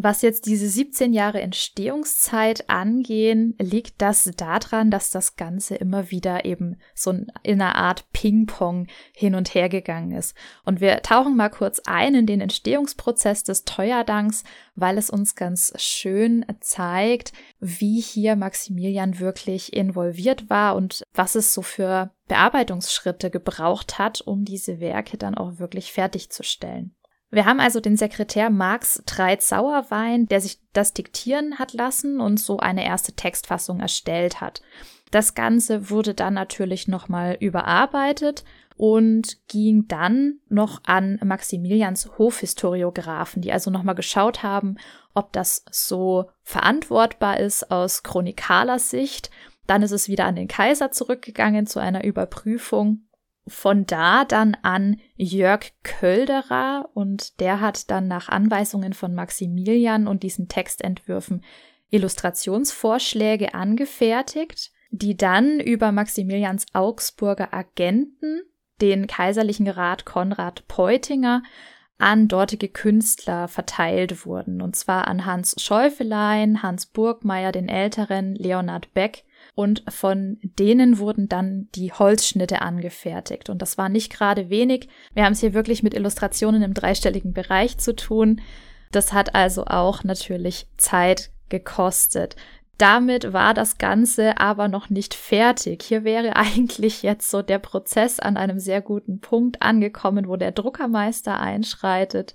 Was jetzt diese 17 Jahre Entstehungszeit angehen, liegt das daran, dass das Ganze immer wieder eben so in einer Art Ping-Pong hin und her gegangen ist. Und wir tauchen mal kurz ein in den Entstehungsprozess des Teuerdanks, weil es uns ganz schön zeigt, wie hier Maximilian wirklich involviert war und was es so für Bearbeitungsschritte gebraucht hat, um diese Werke dann auch wirklich fertigzustellen. Wir haben also den Sekretär Marx Treitz Sauerwein, der sich das diktieren hat lassen und so eine erste Textfassung erstellt hat. Das Ganze wurde dann natürlich nochmal überarbeitet und ging dann noch an Maximilians Hofhistoriografen, die also nochmal geschaut haben, ob das so verantwortbar ist aus chronikaler Sicht. Dann ist es wieder an den Kaiser zurückgegangen zu einer Überprüfung von da dann an Jörg Kölderer und der hat dann nach Anweisungen von Maximilian und diesen Textentwürfen Illustrationsvorschläge angefertigt, die dann über Maximilians Augsburger Agenten, den kaiserlichen Rat Konrad Peutinger, an dortige Künstler verteilt wurden. Und zwar an Hans Schäufelein, Hans Burgmeier den Älteren, Leonhard Beck und von denen wurden dann die Holzschnitte angefertigt. Und das war nicht gerade wenig. Wir haben es hier wirklich mit Illustrationen im dreistelligen Bereich zu tun. Das hat also auch natürlich Zeit gekostet. Damit war das Ganze aber noch nicht fertig. Hier wäre eigentlich jetzt so der Prozess an einem sehr guten Punkt angekommen, wo der Druckermeister einschreitet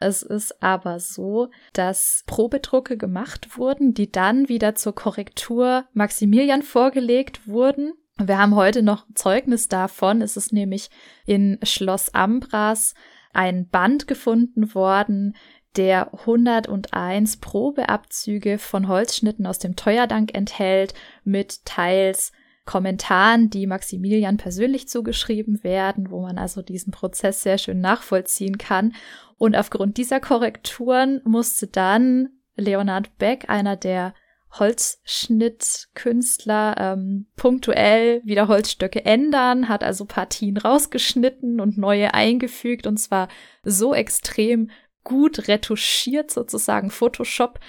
es ist aber so, dass Probedrucke gemacht wurden, die dann wieder zur Korrektur Maximilian vorgelegt wurden. Wir haben heute noch Zeugnis davon. Es ist nämlich in Schloss Ambras ein Band gefunden worden, der 101 Probeabzüge von Holzschnitten aus dem Teuerdank enthält, mit teils Kommentaren, die Maximilian persönlich zugeschrieben werden, wo man also diesen Prozess sehr schön nachvollziehen kann. Und aufgrund dieser Korrekturen musste dann Leonard Beck, einer der Holzschnittkünstler, ähm, punktuell wieder Holzstöcke ändern, hat also Partien rausgeschnitten und neue eingefügt und zwar so extrem gut retuschiert, sozusagen Photoshop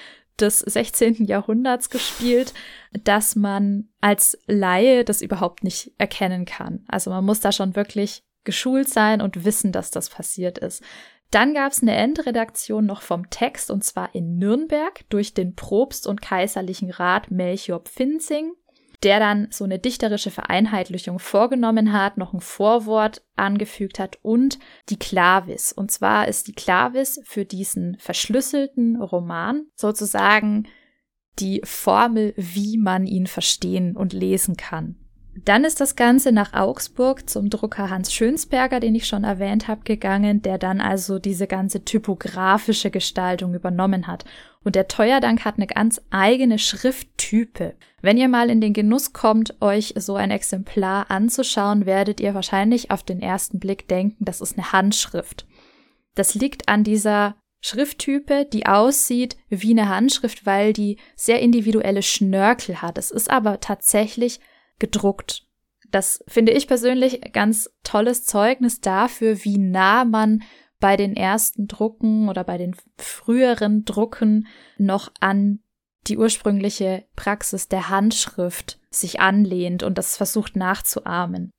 des 16. Jahrhunderts gespielt, dass man als Laie das überhaupt nicht erkennen kann. Also man muss da schon wirklich geschult sein und wissen, dass das passiert ist. Dann gab es eine Endredaktion noch vom Text und zwar in Nürnberg durch den Propst und Kaiserlichen Rat Melchior Pfinzing, der dann so eine dichterische Vereinheitlichung vorgenommen hat, noch ein Vorwort angefügt hat und die Klavis. Und zwar ist die Klavis für diesen verschlüsselten Roman sozusagen die Formel, wie man ihn verstehen und lesen kann. Dann ist das Ganze nach Augsburg zum Drucker Hans Schönsberger, den ich schon erwähnt habe, gegangen, der dann also diese ganze typografische Gestaltung übernommen hat. Und der Teuerdank hat eine ganz eigene Schrifttype. Wenn ihr mal in den Genuss kommt, euch so ein Exemplar anzuschauen, werdet ihr wahrscheinlich auf den ersten Blick denken, das ist eine Handschrift. Das liegt an dieser Schrifttype, die aussieht wie eine Handschrift, weil die sehr individuelle Schnörkel hat. Es ist aber tatsächlich gedruckt. Das finde ich persönlich ganz tolles Zeugnis dafür, wie nah man bei den ersten Drucken oder bei den früheren Drucken noch an die ursprüngliche Praxis der Handschrift sich anlehnt und das versucht nachzuahmen.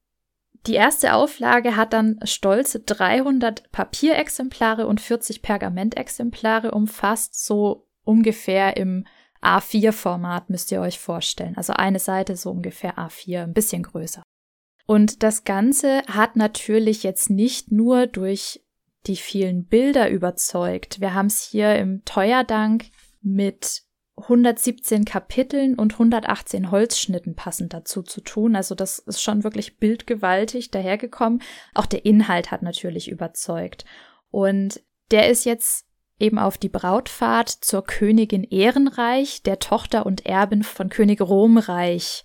Die erste Auflage hat dann stolze 300 Papierexemplare und 40 Pergamentexemplare umfasst, so ungefähr im A4-Format müsst ihr euch vorstellen. Also eine Seite so ungefähr A4, ein bisschen größer. Und das Ganze hat natürlich jetzt nicht nur durch die vielen Bilder überzeugt. Wir haben es hier im Teuerdank mit 117 Kapiteln und 118 Holzschnitten passend dazu zu tun. Also das ist schon wirklich bildgewaltig dahergekommen. Auch der Inhalt hat natürlich überzeugt. Und der ist jetzt eben auf die Brautfahrt zur Königin Ehrenreich, der Tochter und Erbin von König Romreich.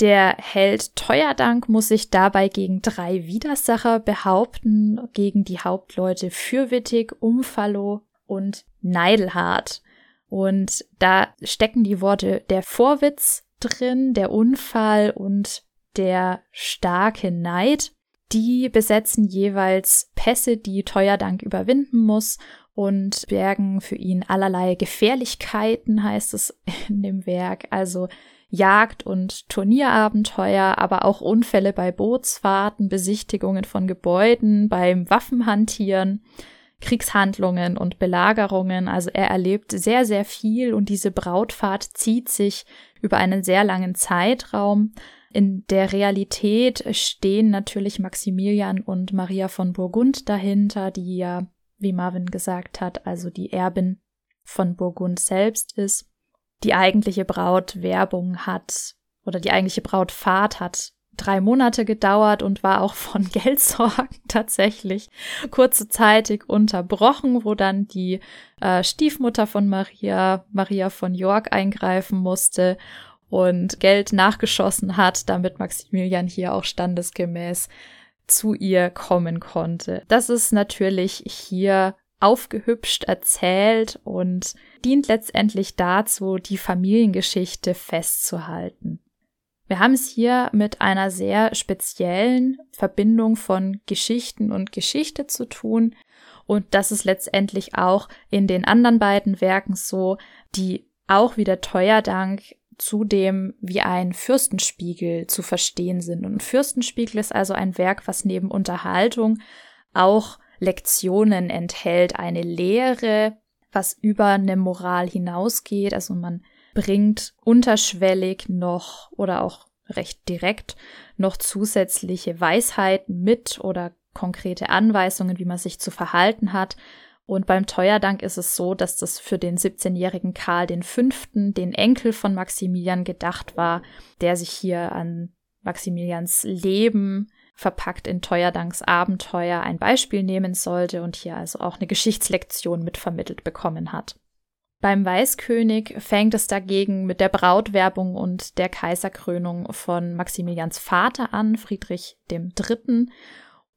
Der Held Teuerdank muss sich dabei gegen drei Widersacher behaupten, gegen die Hauptleute Fürwittig, Umfallo und Neidelhart. Und da stecken die Worte der Vorwitz drin, der Unfall und der starke Neid. Die besetzen jeweils Pässe, die Teuerdank überwinden muss und bergen für ihn allerlei Gefährlichkeiten, heißt es in dem Werk. Also Jagd- und Turnierabenteuer, aber auch Unfälle bei Bootsfahrten, Besichtigungen von Gebäuden, beim Waffenhantieren, Kriegshandlungen und Belagerungen. Also er erlebt sehr, sehr viel und diese Brautfahrt zieht sich über einen sehr langen Zeitraum. In der Realität stehen natürlich Maximilian und Maria von Burgund dahinter, die ja wie Marvin gesagt hat, also die Erbin von Burgund selbst ist. Die eigentliche Brautwerbung hat oder die eigentliche Brautfahrt hat drei Monate gedauert und war auch von Geldsorgen tatsächlich kurzzeitig unterbrochen, wo dann die äh, Stiefmutter von Maria, Maria von York, eingreifen musste und Geld nachgeschossen hat, damit Maximilian hier auch standesgemäß zu ihr kommen konnte. Das ist natürlich hier aufgehübscht erzählt und dient letztendlich dazu, die Familiengeschichte festzuhalten. Wir haben es hier mit einer sehr speziellen Verbindung von Geschichten und Geschichte zu tun. Und das ist letztendlich auch in den anderen beiden Werken so, die auch wieder Teuerdank zudem wie ein Fürstenspiegel zu verstehen sind. Und Fürstenspiegel ist also ein Werk, was neben Unterhaltung auch Lektionen enthält, eine Lehre, was über eine Moral hinausgeht. Also man bringt unterschwellig noch oder auch recht direkt noch zusätzliche Weisheiten mit oder konkrete Anweisungen, wie man sich zu verhalten hat. Und beim Teuerdank ist es so, dass das für den 17-jährigen Karl V., den Enkel von Maximilian, gedacht war, der sich hier an Maximilians Leben verpackt in Teuerdanks Abenteuer ein Beispiel nehmen sollte und hier also auch eine Geschichtslektion mitvermittelt bekommen hat. Beim Weißkönig fängt es dagegen mit der Brautwerbung und der Kaiserkrönung von Maximilians Vater an, Friedrich III.,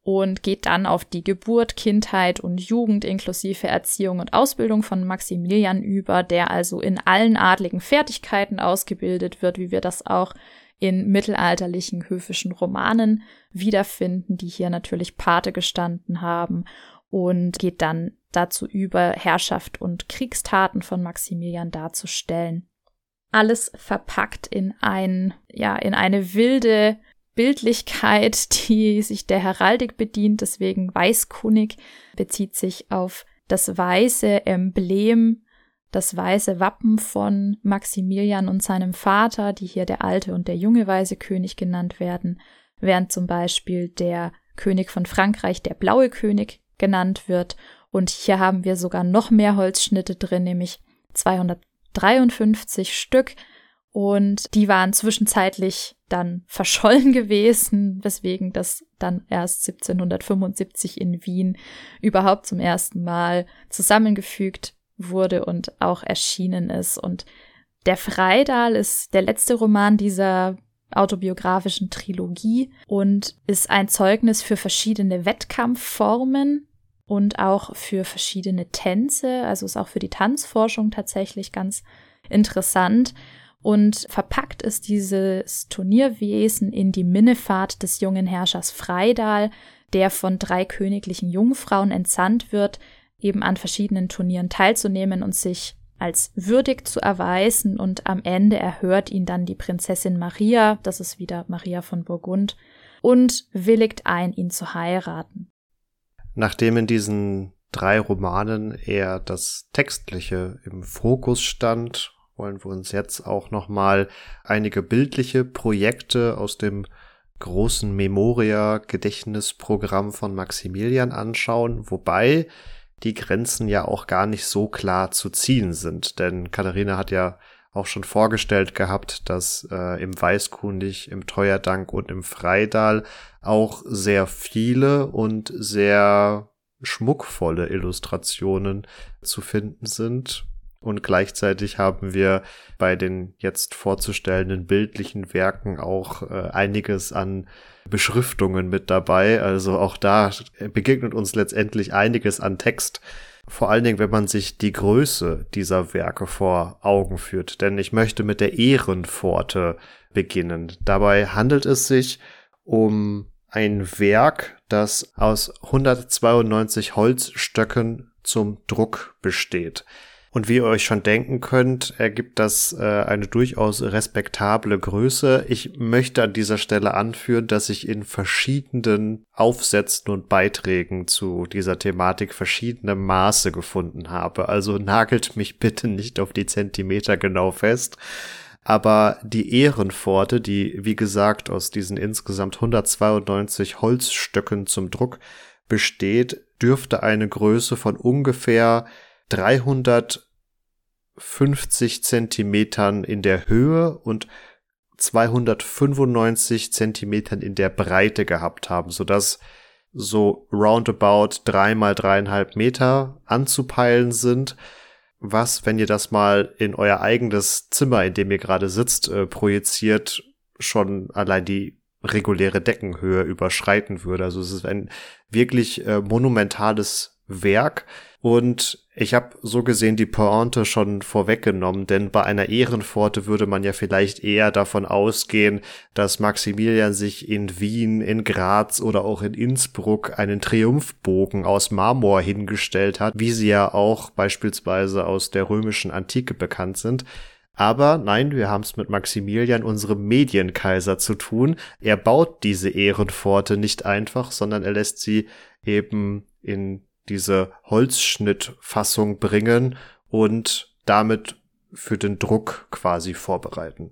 und geht dann auf die Geburt, Kindheit und Jugend inklusive Erziehung und Ausbildung von Maximilian über, der also in allen adligen Fertigkeiten ausgebildet wird, wie wir das auch in mittelalterlichen höfischen Romanen wiederfinden, die hier natürlich Pate gestanden haben und geht dann dazu über, Herrschaft und Kriegstaten von Maximilian darzustellen. Alles verpackt in ein, ja, in eine wilde Bildlichkeit, die sich der Heraldik bedient, deswegen weißkunnig, bezieht sich auf das weiße Emblem das weiße Wappen von Maximilian und seinem Vater, die hier der alte und der junge weise König genannt werden, während zum Beispiel der König von Frankreich der blaue König genannt wird. Und hier haben wir sogar noch mehr Holzschnitte drin, nämlich 253 Stück. Und die waren zwischenzeitlich dann verschollen gewesen, weswegen das dann erst 1775 in Wien überhaupt zum ersten Mal zusammengefügt wurde und auch erschienen ist. Und Der Freidal ist der letzte Roman dieser autobiografischen Trilogie und ist ein Zeugnis für verschiedene Wettkampfformen und auch für verschiedene Tänze, also ist auch für die Tanzforschung tatsächlich ganz interessant. Und verpackt ist dieses Turnierwesen in die Minnefahrt des jungen Herrschers Freidal, der von drei königlichen Jungfrauen entsandt wird, eben an verschiedenen Turnieren teilzunehmen und sich als würdig zu erweisen und am Ende erhört ihn dann die Prinzessin Maria, das ist wieder Maria von Burgund, und willigt ein, ihn zu heiraten. Nachdem in diesen drei Romanen eher das Textliche im Fokus stand, wollen wir uns jetzt auch nochmal einige bildliche Projekte aus dem großen Memoria-Gedächtnisprogramm von Maximilian anschauen, wobei die Grenzen ja auch gar nicht so klar zu ziehen sind. Denn Katharina hat ja auch schon vorgestellt gehabt, dass äh, im Weißkundig, im Teuerdank und im Freidal auch sehr viele und sehr schmuckvolle Illustrationen zu finden sind. Und gleichzeitig haben wir bei den jetzt vorzustellenden bildlichen Werken auch äh, einiges an Beschriftungen mit dabei. Also auch da begegnet uns letztendlich einiges an Text. Vor allen Dingen, wenn man sich die Größe dieser Werke vor Augen führt. Denn ich möchte mit der Ehrenpforte beginnen. Dabei handelt es sich um ein Werk, das aus 192 Holzstöcken zum Druck besteht. Und wie ihr euch schon denken könnt, ergibt das äh, eine durchaus respektable Größe. Ich möchte an dieser Stelle anführen, dass ich in verschiedenen Aufsätzen und Beiträgen zu dieser Thematik verschiedene Maße gefunden habe. Also nagelt mich bitte nicht auf die Zentimeter genau fest. Aber die Ehrenpforte, die wie gesagt aus diesen insgesamt 192 Holzstöcken zum Druck besteht, dürfte eine Größe von ungefähr 300 50 Zentimetern in der Höhe und 295 Zentimetern in der Breite gehabt haben, sodass so roundabout drei mal dreieinhalb Meter anzupeilen sind. Was, wenn ihr das mal in euer eigenes Zimmer, in dem ihr gerade sitzt, äh, projiziert, schon allein die reguläre Deckenhöhe überschreiten würde. Also es ist ein wirklich äh, monumentales Werk und ich habe so gesehen die Pointe schon vorweggenommen, denn bei einer Ehrenpforte würde man ja vielleicht eher davon ausgehen, dass Maximilian sich in Wien, in Graz oder auch in Innsbruck einen Triumphbogen aus Marmor hingestellt hat, wie sie ja auch beispielsweise aus der römischen Antike bekannt sind. Aber nein, wir haben es mit Maximilian, unserem Medienkaiser, zu tun. Er baut diese Ehrenpforte nicht einfach, sondern er lässt sie eben in diese Holzschnittfassung bringen und damit für den Druck quasi vorbereiten.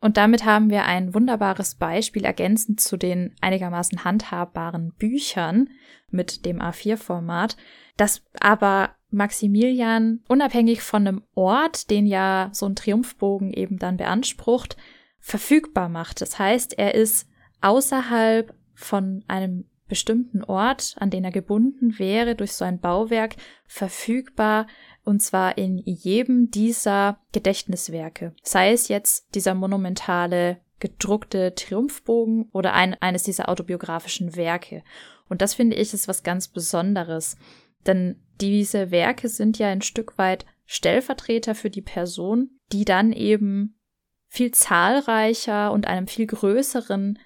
Und damit haben wir ein wunderbares Beispiel ergänzend zu den einigermaßen handhabbaren Büchern mit dem A4-Format, das aber Maximilian unabhängig von einem Ort, den ja so ein Triumphbogen eben dann beansprucht, verfügbar macht. Das heißt, er ist außerhalb von einem bestimmten Ort, an den er gebunden wäre durch so ein Bauwerk, verfügbar und zwar in jedem dieser Gedächtniswerke. Sei es jetzt dieser monumentale gedruckte Triumphbogen oder ein, eines dieser autobiografischen Werke. Und das finde ich ist was ganz Besonderes. Denn diese Werke sind ja ein Stück weit Stellvertreter für die Person, die dann eben viel zahlreicher und einem viel größeren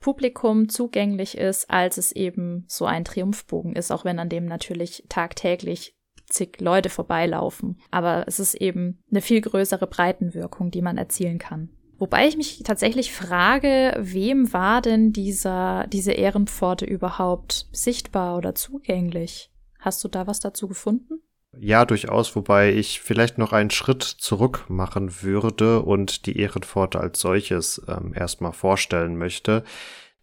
Publikum zugänglich ist, als es eben so ein Triumphbogen ist, auch wenn an dem natürlich tagtäglich zig Leute vorbeilaufen. Aber es ist eben eine viel größere Breitenwirkung, die man erzielen kann. Wobei ich mich tatsächlich frage, wem war denn dieser, diese Ehrenpforte überhaupt sichtbar oder zugänglich? Hast du da was dazu gefunden? Ja, durchaus, wobei ich vielleicht noch einen Schritt zurück machen würde und die Ehrenpforte als solches ähm, erstmal vorstellen möchte,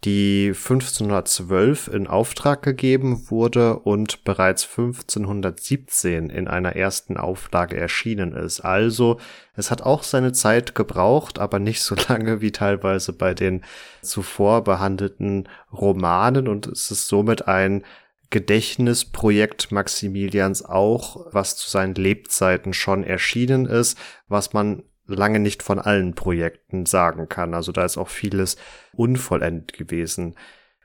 die 1512 in Auftrag gegeben wurde und bereits 1517 in einer ersten Auflage erschienen ist. Also es hat auch seine Zeit gebraucht, aber nicht so lange wie teilweise bei den zuvor behandelten Romanen und es ist somit ein Gedächtnisprojekt Maximilians auch, was zu seinen Lebzeiten schon erschienen ist, was man lange nicht von allen Projekten sagen kann. Also da ist auch vieles unvollendet gewesen.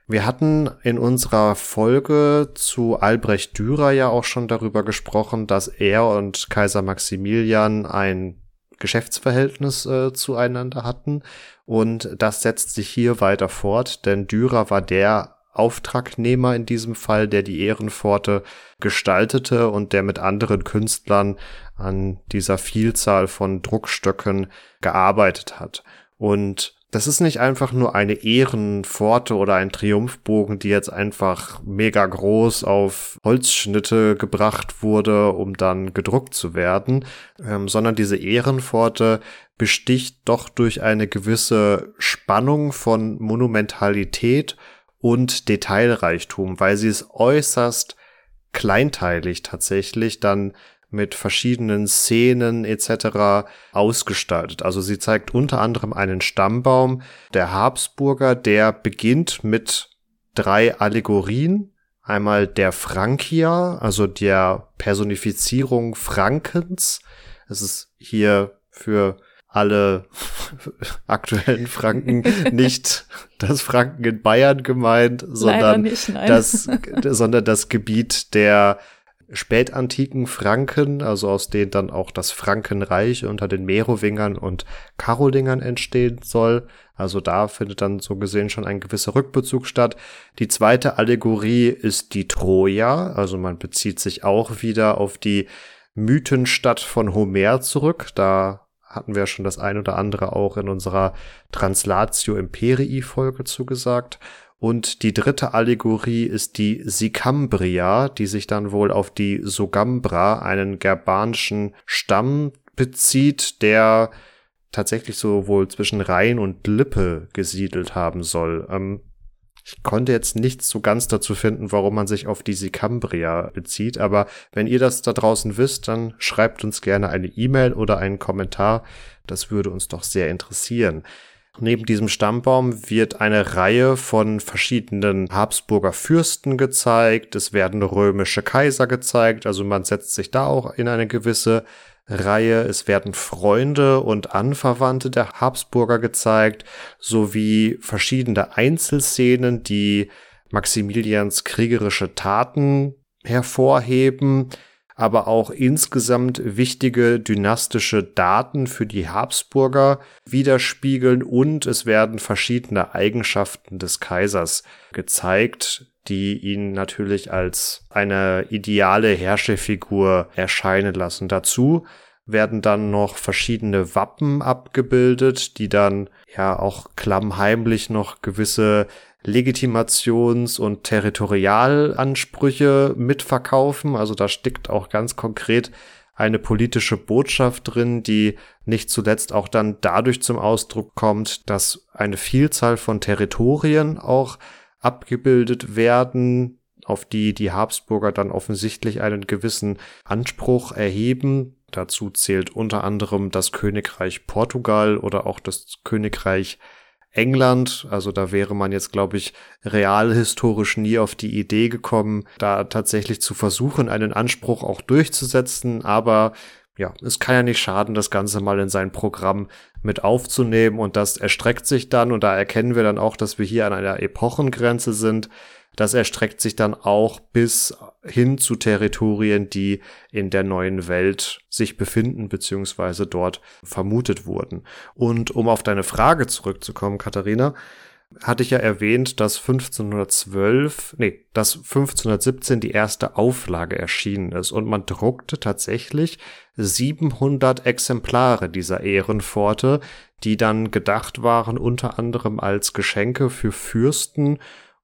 Wir hatten in unserer Folge zu Albrecht Dürer ja auch schon darüber gesprochen, dass er und Kaiser Maximilian ein Geschäftsverhältnis äh, zueinander hatten. Und das setzt sich hier weiter fort, denn Dürer war der Auftragnehmer in diesem Fall, der die Ehrenpforte gestaltete und der mit anderen Künstlern an dieser Vielzahl von Druckstöcken gearbeitet hat. Und das ist nicht einfach nur eine Ehrenpforte oder ein Triumphbogen, die jetzt einfach mega groß auf Holzschnitte gebracht wurde, um dann gedruckt zu werden, ähm, sondern diese Ehrenpforte besticht doch durch eine gewisse Spannung von Monumentalität und Detailreichtum, weil sie es äußerst kleinteilig tatsächlich dann mit verschiedenen Szenen etc. ausgestaltet. Also sie zeigt unter anderem einen Stammbaum der Habsburger, der beginnt mit drei Allegorien. Einmal der Frankia, also der Personifizierung Frankens. Es ist hier für alle aktuellen Franken nicht das Franken in Bayern gemeint, sondern nicht, das, sondern das Gebiet der spätantiken Franken, also aus denen dann auch das Frankenreich unter den Merowingern und Karolingern entstehen soll. Also da findet dann so gesehen schon ein gewisser Rückbezug statt. Die zweite Allegorie ist die Troja, also man bezieht sich auch wieder auf die Mythenstadt von Homer zurück. Da hatten wir schon das ein oder andere auch in unserer Translatio Imperii Folge zugesagt. Und die dritte Allegorie ist die Sicambria, die sich dann wohl auf die Sogambra, einen gerbanischen Stamm bezieht, der tatsächlich so wohl zwischen Rhein und Lippe gesiedelt haben soll. Ähm, ich konnte jetzt nichts so ganz dazu finden, warum man sich auf die Sicambria bezieht, aber wenn ihr das da draußen wisst, dann schreibt uns gerne eine E-Mail oder einen Kommentar. Das würde uns doch sehr interessieren. Neben diesem Stammbaum wird eine Reihe von verschiedenen Habsburger Fürsten gezeigt. Es werden römische Kaiser gezeigt. Also man setzt sich da auch in eine gewisse Reihe. Es werden Freunde und Anverwandte der Habsburger gezeigt, sowie verschiedene Einzelszenen, die Maximilians kriegerische Taten hervorheben, aber auch insgesamt wichtige dynastische Daten für die Habsburger widerspiegeln und es werden verschiedene Eigenschaften des Kaisers gezeigt, die ihn natürlich als eine ideale Herrscherfigur erscheinen lassen. Dazu werden dann noch verschiedene Wappen abgebildet, die dann ja auch klammheimlich noch gewisse Legitimations- und Territorialansprüche mitverkaufen. Also da steckt auch ganz konkret eine politische Botschaft drin, die nicht zuletzt auch dann dadurch zum Ausdruck kommt, dass eine Vielzahl von Territorien auch abgebildet werden, auf die die Habsburger dann offensichtlich einen gewissen Anspruch erheben. Dazu zählt unter anderem das Königreich Portugal oder auch das Königreich England. Also da wäre man jetzt, glaube ich, realhistorisch nie auf die Idee gekommen, da tatsächlich zu versuchen, einen Anspruch auch durchzusetzen. Aber ja, es kann ja nicht schaden, das Ganze mal in sein Programm mit aufzunehmen. Und das erstreckt sich dann, und da erkennen wir dann auch, dass wir hier an einer Epochengrenze sind. Das erstreckt sich dann auch bis hin zu Territorien, die in der neuen Welt sich befinden beziehungsweise dort vermutet wurden. Und um auf deine Frage zurückzukommen, Katharina, hatte ich ja erwähnt, dass 1512, nee, dass 1517 die erste Auflage erschienen ist und man druckte tatsächlich 700 Exemplare dieser Ehrenpforte, die dann gedacht waren unter anderem als Geschenke für Fürsten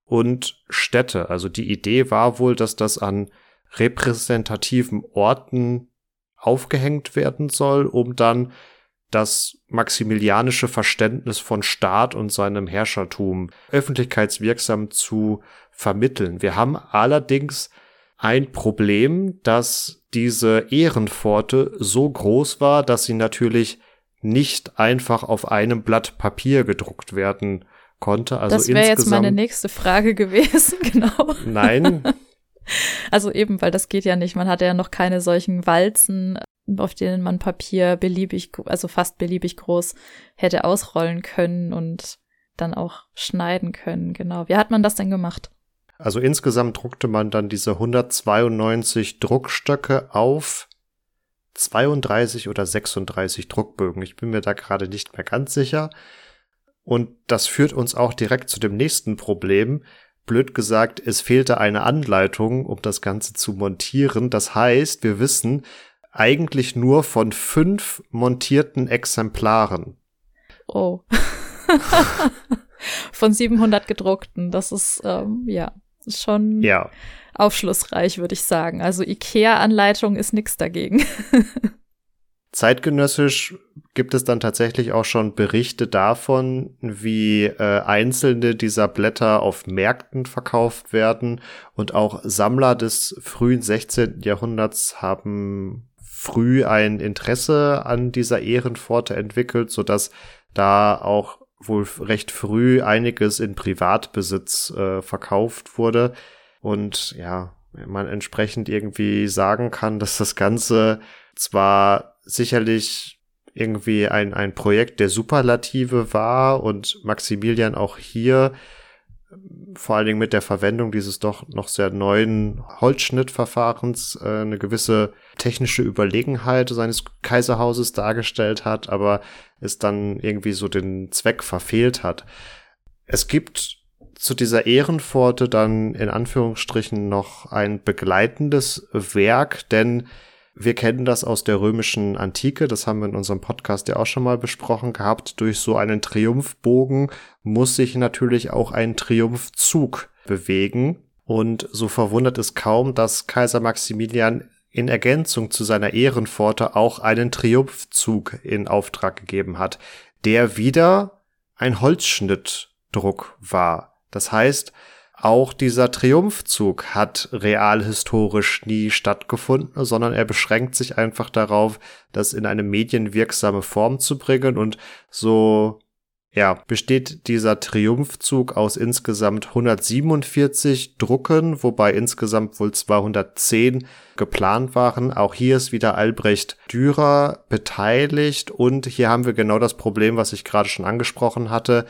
und Städte. Also die Idee war wohl, dass das an repräsentativen Orten aufgehängt werden soll, um dann das maximilianische Verständnis von Staat und seinem Herrschertum öffentlichkeitswirksam zu vermitteln. Wir haben allerdings ein Problem, dass diese Ehrenpforte so groß war, dass sie natürlich nicht einfach auf einem Blatt Papier gedruckt werden konnte. Also das wäre jetzt meine nächste Frage gewesen, genau. Nein. Also eben, weil das geht ja nicht. Man hat ja noch keine solchen Walzen, auf denen man Papier beliebig, also fast beliebig groß hätte ausrollen können und dann auch schneiden können. Genau. Wie hat man das denn gemacht? Also insgesamt druckte man dann diese 192 Druckstöcke auf 32 oder 36 Druckbögen. Ich bin mir da gerade nicht mehr ganz sicher. Und das führt uns auch direkt zu dem nächsten Problem. Blöd gesagt, es fehlte eine Anleitung, um das Ganze zu montieren. Das heißt, wir wissen eigentlich nur von fünf montierten Exemplaren. Oh. von 700 gedruckten. Das ist, ähm, ja, schon ja. aufschlussreich, würde ich sagen. Also IKEA-Anleitung ist nichts dagegen. Zeitgenössisch gibt es dann tatsächlich auch schon Berichte davon, wie äh, einzelne dieser Blätter auf Märkten verkauft werden und auch Sammler des frühen 16. Jahrhunderts haben früh ein Interesse an dieser Ehrenpforte entwickelt, so dass da auch wohl recht früh einiges in Privatbesitz äh, verkauft wurde. Und ja, man entsprechend irgendwie sagen kann, dass das Ganze zwar sicherlich irgendwie ein, ein Projekt der Superlative war und Maximilian auch hier vor allen Dingen mit der Verwendung dieses doch noch sehr neuen Holzschnittverfahrens äh, eine gewisse technische Überlegenheit seines Kaiserhauses dargestellt hat, aber es dann irgendwie so den Zweck verfehlt hat. Es gibt zu dieser Ehrenpforte dann in Anführungsstrichen noch ein begleitendes Werk, denn wir kennen das aus der römischen Antike, das haben wir in unserem Podcast ja auch schon mal besprochen gehabt. Durch so einen Triumphbogen muss sich natürlich auch ein Triumphzug bewegen. Und so verwundert es kaum, dass Kaiser Maximilian in Ergänzung zu seiner Ehrenpforte auch einen Triumphzug in Auftrag gegeben hat, der wieder ein Holzschnittdruck war. Das heißt, auch dieser Triumphzug hat realhistorisch nie stattgefunden, sondern er beschränkt sich einfach darauf, das in eine medienwirksame Form zu bringen und so ja, besteht dieser Triumphzug aus insgesamt 147 Drucken, wobei insgesamt wohl 210 geplant waren. Auch hier ist wieder Albrecht Dürer beteiligt und hier haben wir genau das Problem, was ich gerade schon angesprochen hatte.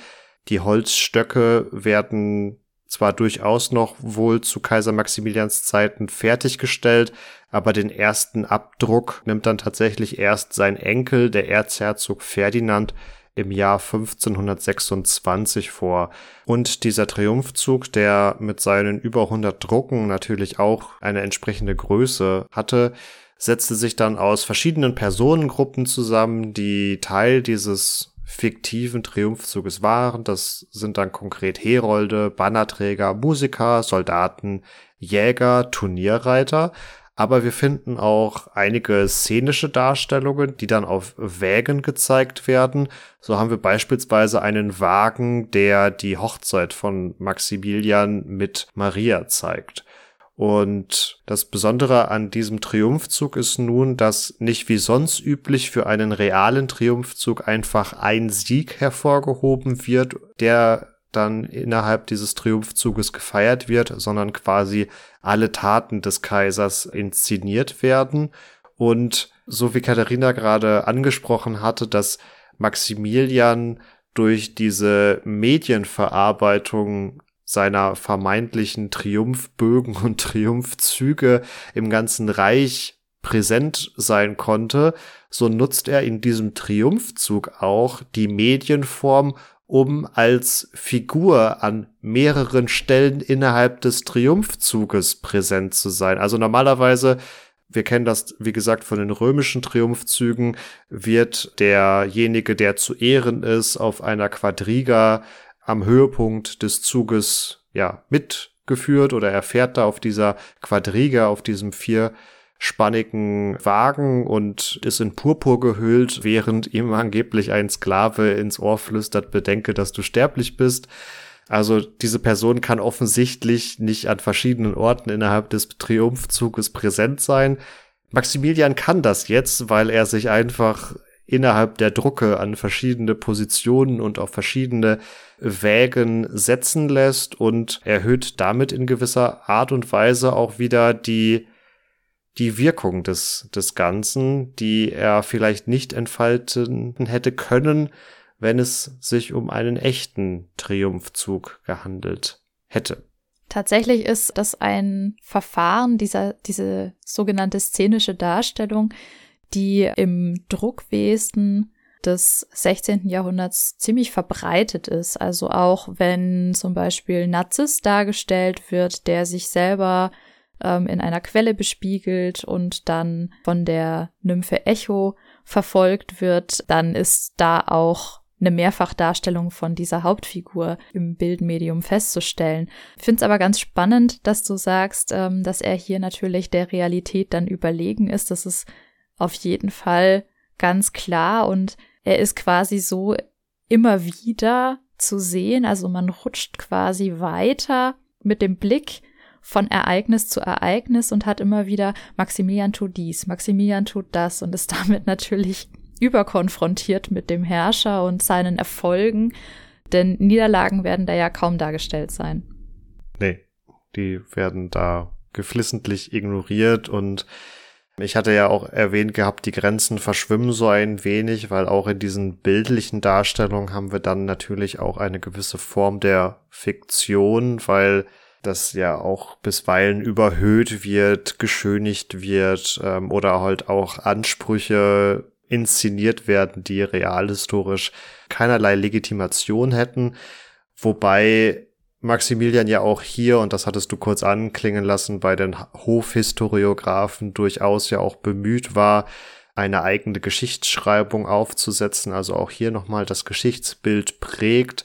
Die Holzstöcke werden zwar durchaus noch wohl zu Kaiser Maximilians Zeiten fertiggestellt, aber den ersten Abdruck nimmt dann tatsächlich erst sein Enkel, der Erzherzog Ferdinand, im Jahr 1526 vor. Und dieser Triumphzug, der mit seinen über 100 Drucken natürlich auch eine entsprechende Größe hatte, setzte sich dann aus verschiedenen Personengruppen zusammen, die Teil dieses fiktiven Triumphzuges waren. Das sind dann konkret Herolde, Bannerträger, Musiker, Soldaten, Jäger, Turnierreiter aber wir finden auch einige szenische Darstellungen, die dann auf Wägen gezeigt werden. So haben wir beispielsweise einen Wagen, der die Hochzeit von Maximilian mit Maria zeigt. Und das Besondere an diesem Triumphzug ist nun, dass nicht wie sonst üblich für einen realen Triumphzug einfach ein Sieg hervorgehoben wird, der dann innerhalb dieses Triumphzuges gefeiert wird, sondern quasi alle Taten des Kaisers inszeniert werden. Und so wie Katharina gerade angesprochen hatte, dass Maximilian durch diese Medienverarbeitung seiner vermeintlichen Triumphbögen und Triumphzüge im ganzen Reich präsent sein konnte, so nutzt er in diesem Triumphzug auch die Medienform, um als Figur an mehreren Stellen innerhalb des Triumphzuges präsent zu sein. Also normalerweise wir kennen das, wie gesagt, von den römischen Triumphzügen, wird derjenige, der zu Ehren ist, auf einer Quadriga am Höhepunkt des Zuges, ja, mitgeführt oder er fährt da auf dieser Quadriga, auf diesem vier spannigen Wagen und ist in Purpur gehüllt, während ihm angeblich ein Sklave ins Ohr flüstert, bedenke, dass du sterblich bist. Also diese Person kann offensichtlich nicht an verschiedenen Orten innerhalb des Triumphzuges präsent sein. Maximilian kann das jetzt, weil er sich einfach innerhalb der Drucke an verschiedene Positionen und auf verschiedene Wägen setzen lässt und erhöht damit in gewisser Art und Weise auch wieder die die Wirkung des, des Ganzen, die er vielleicht nicht entfalten hätte können, wenn es sich um einen echten Triumphzug gehandelt hätte. Tatsächlich ist das ein Verfahren, dieser, diese sogenannte szenische Darstellung, die im Druckwesen des 16. Jahrhunderts ziemlich verbreitet ist. Also auch wenn zum Beispiel Nazis dargestellt wird, der sich selber ähm, in einer Quelle bespiegelt und dann von der Nymphe Echo verfolgt wird, dann ist da auch eine Mehrfachdarstellung von dieser Hauptfigur im Bildmedium festzustellen. Ich finde es aber ganz spannend, dass du sagst, ähm, dass er hier natürlich der Realität dann überlegen ist. Das ist auf jeden Fall ganz klar und er ist quasi so immer wieder zu sehen. Also man rutscht quasi weiter mit dem Blick von Ereignis zu Ereignis und hat immer wieder Maximilian tut dies, Maximilian tut das und ist damit natürlich überkonfrontiert mit dem Herrscher und seinen Erfolgen, denn Niederlagen werden da ja kaum dargestellt sein. Nee, die werden da geflissentlich ignoriert und ich hatte ja auch erwähnt gehabt, die Grenzen verschwimmen so ein wenig, weil auch in diesen bildlichen Darstellungen haben wir dann natürlich auch eine gewisse Form der Fiktion, weil das ja auch bisweilen überhöht wird, geschönigt wird ähm, oder halt auch Ansprüche inszeniert werden, die realhistorisch keinerlei Legitimation hätten. Wobei Maximilian ja auch hier, und das hattest du kurz anklingen lassen, bei den Hofhistoriografen durchaus ja auch bemüht war, eine eigene Geschichtsschreibung aufzusetzen, also auch hier nochmal das Geschichtsbild prägt.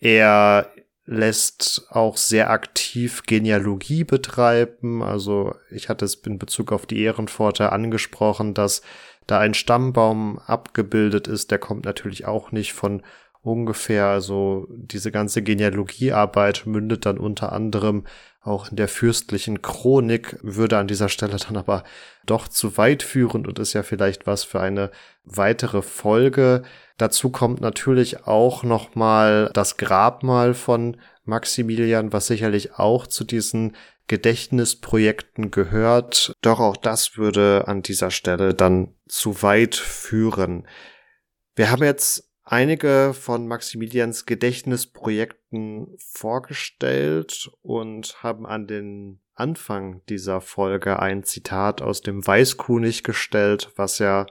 Er lässt auch sehr aktiv Genealogie betreiben. Also ich hatte es in Bezug auf die Ehrenpforte angesprochen, dass da ein Stammbaum abgebildet ist. Der kommt natürlich auch nicht von ungefähr. Also diese ganze Genealogiearbeit mündet dann unter anderem auch in der fürstlichen Chronik, würde an dieser Stelle dann aber doch zu weit führen und ist ja vielleicht was für eine weitere Folge. Dazu kommt natürlich auch nochmal das Grabmal von Maximilian, was sicherlich auch zu diesen Gedächtnisprojekten gehört. Doch auch das würde an dieser Stelle dann zu weit führen. Wir haben jetzt einige von Maximilians Gedächtnisprojekten vorgestellt und haben an den Anfang dieser Folge ein Zitat aus dem Weißkunig gestellt, was ja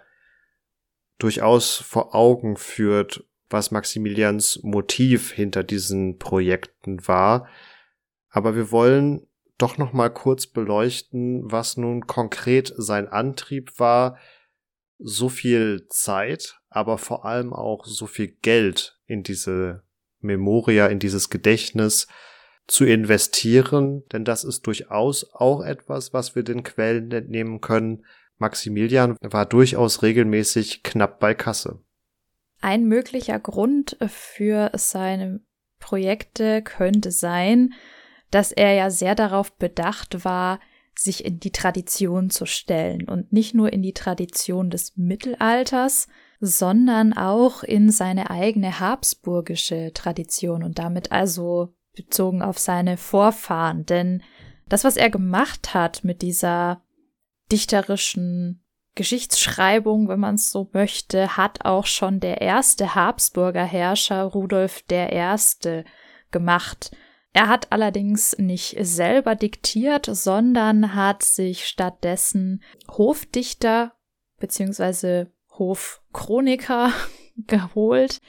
durchaus vor Augen führt, was Maximilians Motiv hinter diesen Projekten war. Aber wir wollen doch noch mal kurz beleuchten, was nun konkret sein Antrieb war, so viel Zeit, aber vor allem auch so viel Geld in diese Memoria, in dieses Gedächtnis zu investieren, denn das ist durchaus auch etwas, was wir den Quellen entnehmen können. Maximilian war durchaus regelmäßig knapp bei Kasse. Ein möglicher Grund für seine Projekte könnte sein, dass er ja sehr darauf bedacht war, sich in die Tradition zu stellen und nicht nur in die Tradition des Mittelalters, sondern auch in seine eigene habsburgische Tradition und damit also bezogen auf seine Vorfahren. Denn das, was er gemacht hat mit dieser dichterischen Geschichtsschreibung, wenn man es so möchte, hat auch schon der erste Habsburger Herrscher Rudolf I. gemacht. Er hat allerdings nicht selber diktiert, sondern hat sich stattdessen Hofdichter bzw. Hofchroniker geholt,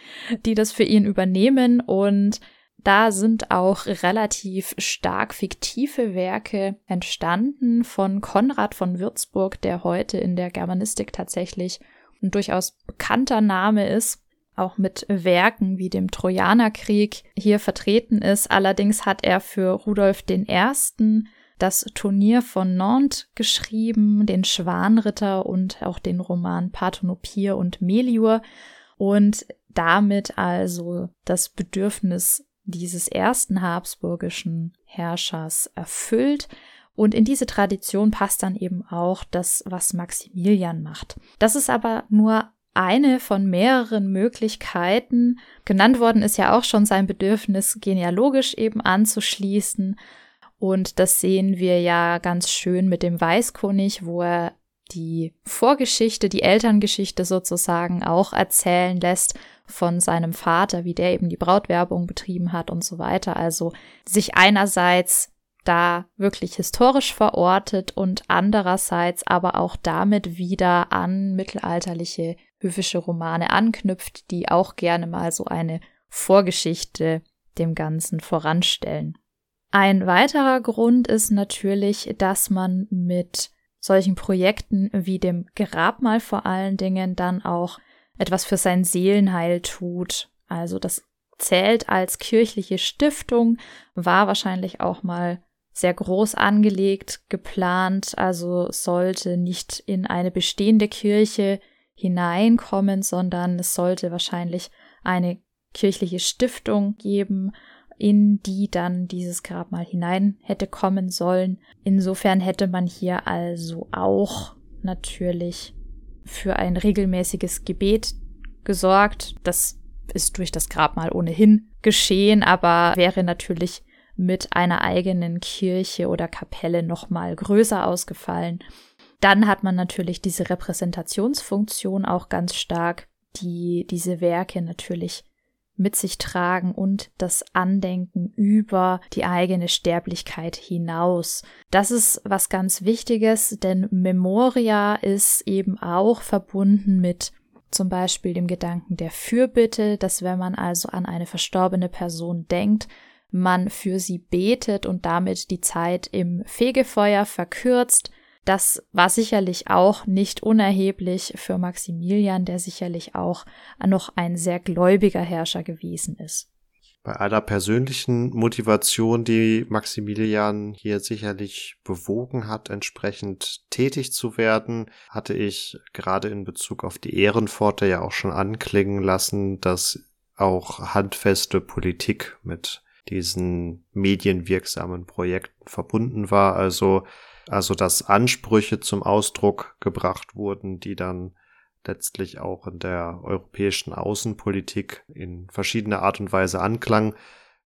die das für ihn übernehmen und da sind auch relativ stark fiktive Werke entstanden von Konrad von Würzburg, der heute in der Germanistik tatsächlich ein durchaus bekannter Name ist auch mit Werken wie dem Trojanerkrieg hier vertreten ist. Allerdings hat er für Rudolf I. das Turnier von Nantes geschrieben, den Schwanritter und auch den Roman Parthenopir und Melior und damit also das Bedürfnis dieses ersten habsburgischen Herrschers erfüllt. Und in diese Tradition passt dann eben auch das, was Maximilian macht. Das ist aber nur eine von mehreren Möglichkeiten. Genannt worden ist ja auch schon sein Bedürfnis, genealogisch eben anzuschließen. Und das sehen wir ja ganz schön mit dem Weißkönig, wo er die Vorgeschichte, die Elterngeschichte sozusagen auch erzählen lässt von seinem Vater, wie der eben die Brautwerbung betrieben hat und so weiter. Also sich einerseits da wirklich historisch verortet und andererseits aber auch damit wieder an mittelalterliche höfische Romane anknüpft, die auch gerne mal so eine Vorgeschichte dem Ganzen voranstellen. Ein weiterer Grund ist natürlich, dass man mit solchen Projekten wie dem Grabmal vor allen Dingen dann auch etwas für sein Seelenheil tut. Also das zählt als kirchliche Stiftung, war wahrscheinlich auch mal sehr groß angelegt, geplant, also sollte nicht in eine bestehende Kirche hineinkommen, sondern es sollte wahrscheinlich eine kirchliche Stiftung geben, in die dann dieses Grabmal hinein hätte kommen sollen. Insofern hätte man hier also auch natürlich für ein regelmäßiges Gebet gesorgt. Das ist durch das Grabmal ohnehin geschehen, aber wäre natürlich mit einer eigenen Kirche oder Kapelle noch mal größer ausgefallen. Dann hat man natürlich diese Repräsentationsfunktion auch ganz stark, die diese Werke natürlich mit sich tragen und das Andenken über die eigene Sterblichkeit hinaus. Das ist was ganz Wichtiges, denn Memoria ist eben auch verbunden mit zum Beispiel dem Gedanken der Fürbitte, dass wenn man also an eine verstorbene Person denkt, man für sie betet und damit die Zeit im Fegefeuer verkürzt, das war sicherlich auch nicht unerheblich für Maximilian, der sicherlich auch noch ein sehr gläubiger Herrscher gewesen ist. Bei aller persönlichen Motivation, die Maximilian hier sicherlich bewogen hat, entsprechend tätig zu werden, hatte ich gerade in Bezug auf die Ehrenpforte ja auch schon anklingen lassen, dass auch handfeste Politik mit diesen medienwirksamen Projekten verbunden war. Also, also dass Ansprüche zum Ausdruck gebracht wurden, die dann letztlich auch in der europäischen Außenpolitik in verschiedener Art und Weise Anklang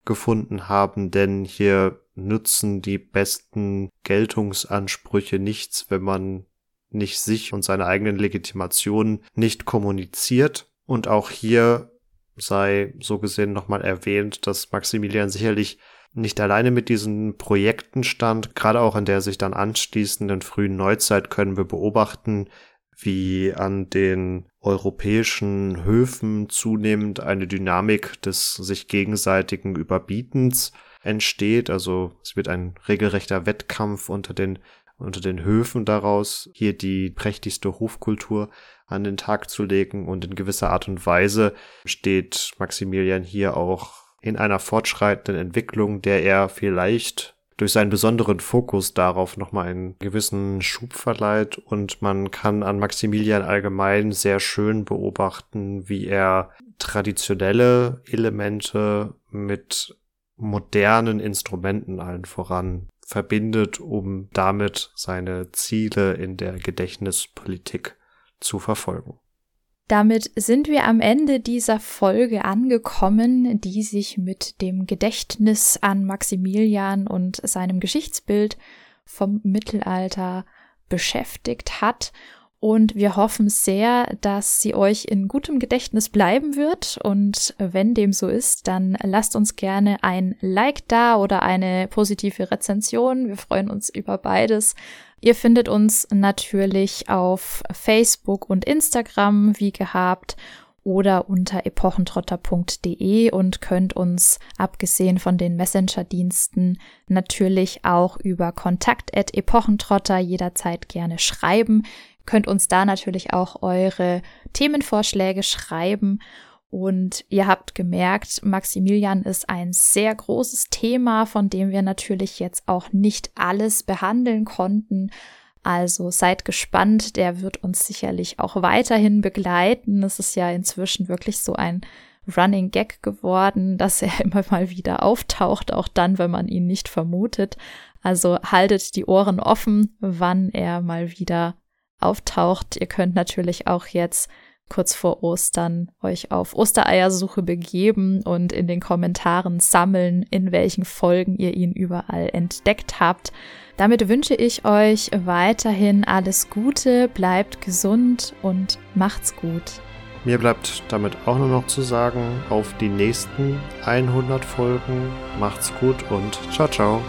gefunden haben, denn hier nützen die besten Geltungsansprüche nichts, wenn man nicht sich und seine eigenen Legitimationen nicht kommuniziert. Und auch hier sei so gesehen nochmal erwähnt, dass Maximilian sicherlich nicht alleine mit diesen Projekten stand. Gerade auch in der sich dann anschließenden frühen Neuzeit können wir beobachten, wie an den europäischen Höfen zunehmend eine Dynamik des sich gegenseitigen Überbietens entsteht. Also es wird ein regelrechter Wettkampf unter den unter den Höfen daraus, hier die prächtigste Hofkultur an den Tag zu legen und in gewisser Art und Weise steht Maximilian hier auch in einer fortschreitenden Entwicklung, der er vielleicht durch seinen besonderen Fokus darauf nochmal einen gewissen Schub verleiht und man kann an Maximilian allgemein sehr schön beobachten, wie er traditionelle Elemente mit modernen Instrumenten allen voran verbindet, um damit seine Ziele in der Gedächtnispolitik zu verfolgen. Damit sind wir am Ende dieser Folge angekommen, die sich mit dem Gedächtnis an Maximilian und seinem Geschichtsbild vom Mittelalter beschäftigt hat. Und wir hoffen sehr, dass sie euch in gutem Gedächtnis bleiben wird. Und wenn dem so ist, dann lasst uns gerne ein Like da oder eine positive Rezension. Wir freuen uns über beides. Ihr findet uns natürlich auf Facebook und Instagram wie gehabt oder unter epochentrotter.de und könnt uns, abgesehen von den Messenger-Diensten, natürlich auch über kontakt.epochentrotter jederzeit gerne schreiben. Könnt uns da natürlich auch eure Themenvorschläge schreiben und ihr habt gemerkt, Maximilian ist ein sehr großes Thema, von dem wir natürlich jetzt auch nicht alles behandeln konnten. Also seid gespannt, der wird uns sicherlich auch weiterhin begleiten. Es ist ja inzwischen wirklich so ein Running Gag geworden, dass er immer mal wieder auftaucht, auch dann, wenn man ihn nicht vermutet. Also haltet die Ohren offen, wann er mal wieder auftaucht. Ihr könnt natürlich auch jetzt kurz vor Ostern euch auf Ostereiersuche begeben und in den Kommentaren sammeln, in welchen Folgen ihr ihn überall entdeckt habt. Damit wünsche ich euch weiterhin alles Gute, bleibt gesund und macht's gut. Mir bleibt damit auch nur noch zu sagen, auf die nächsten 100 Folgen. Macht's gut und ciao, ciao.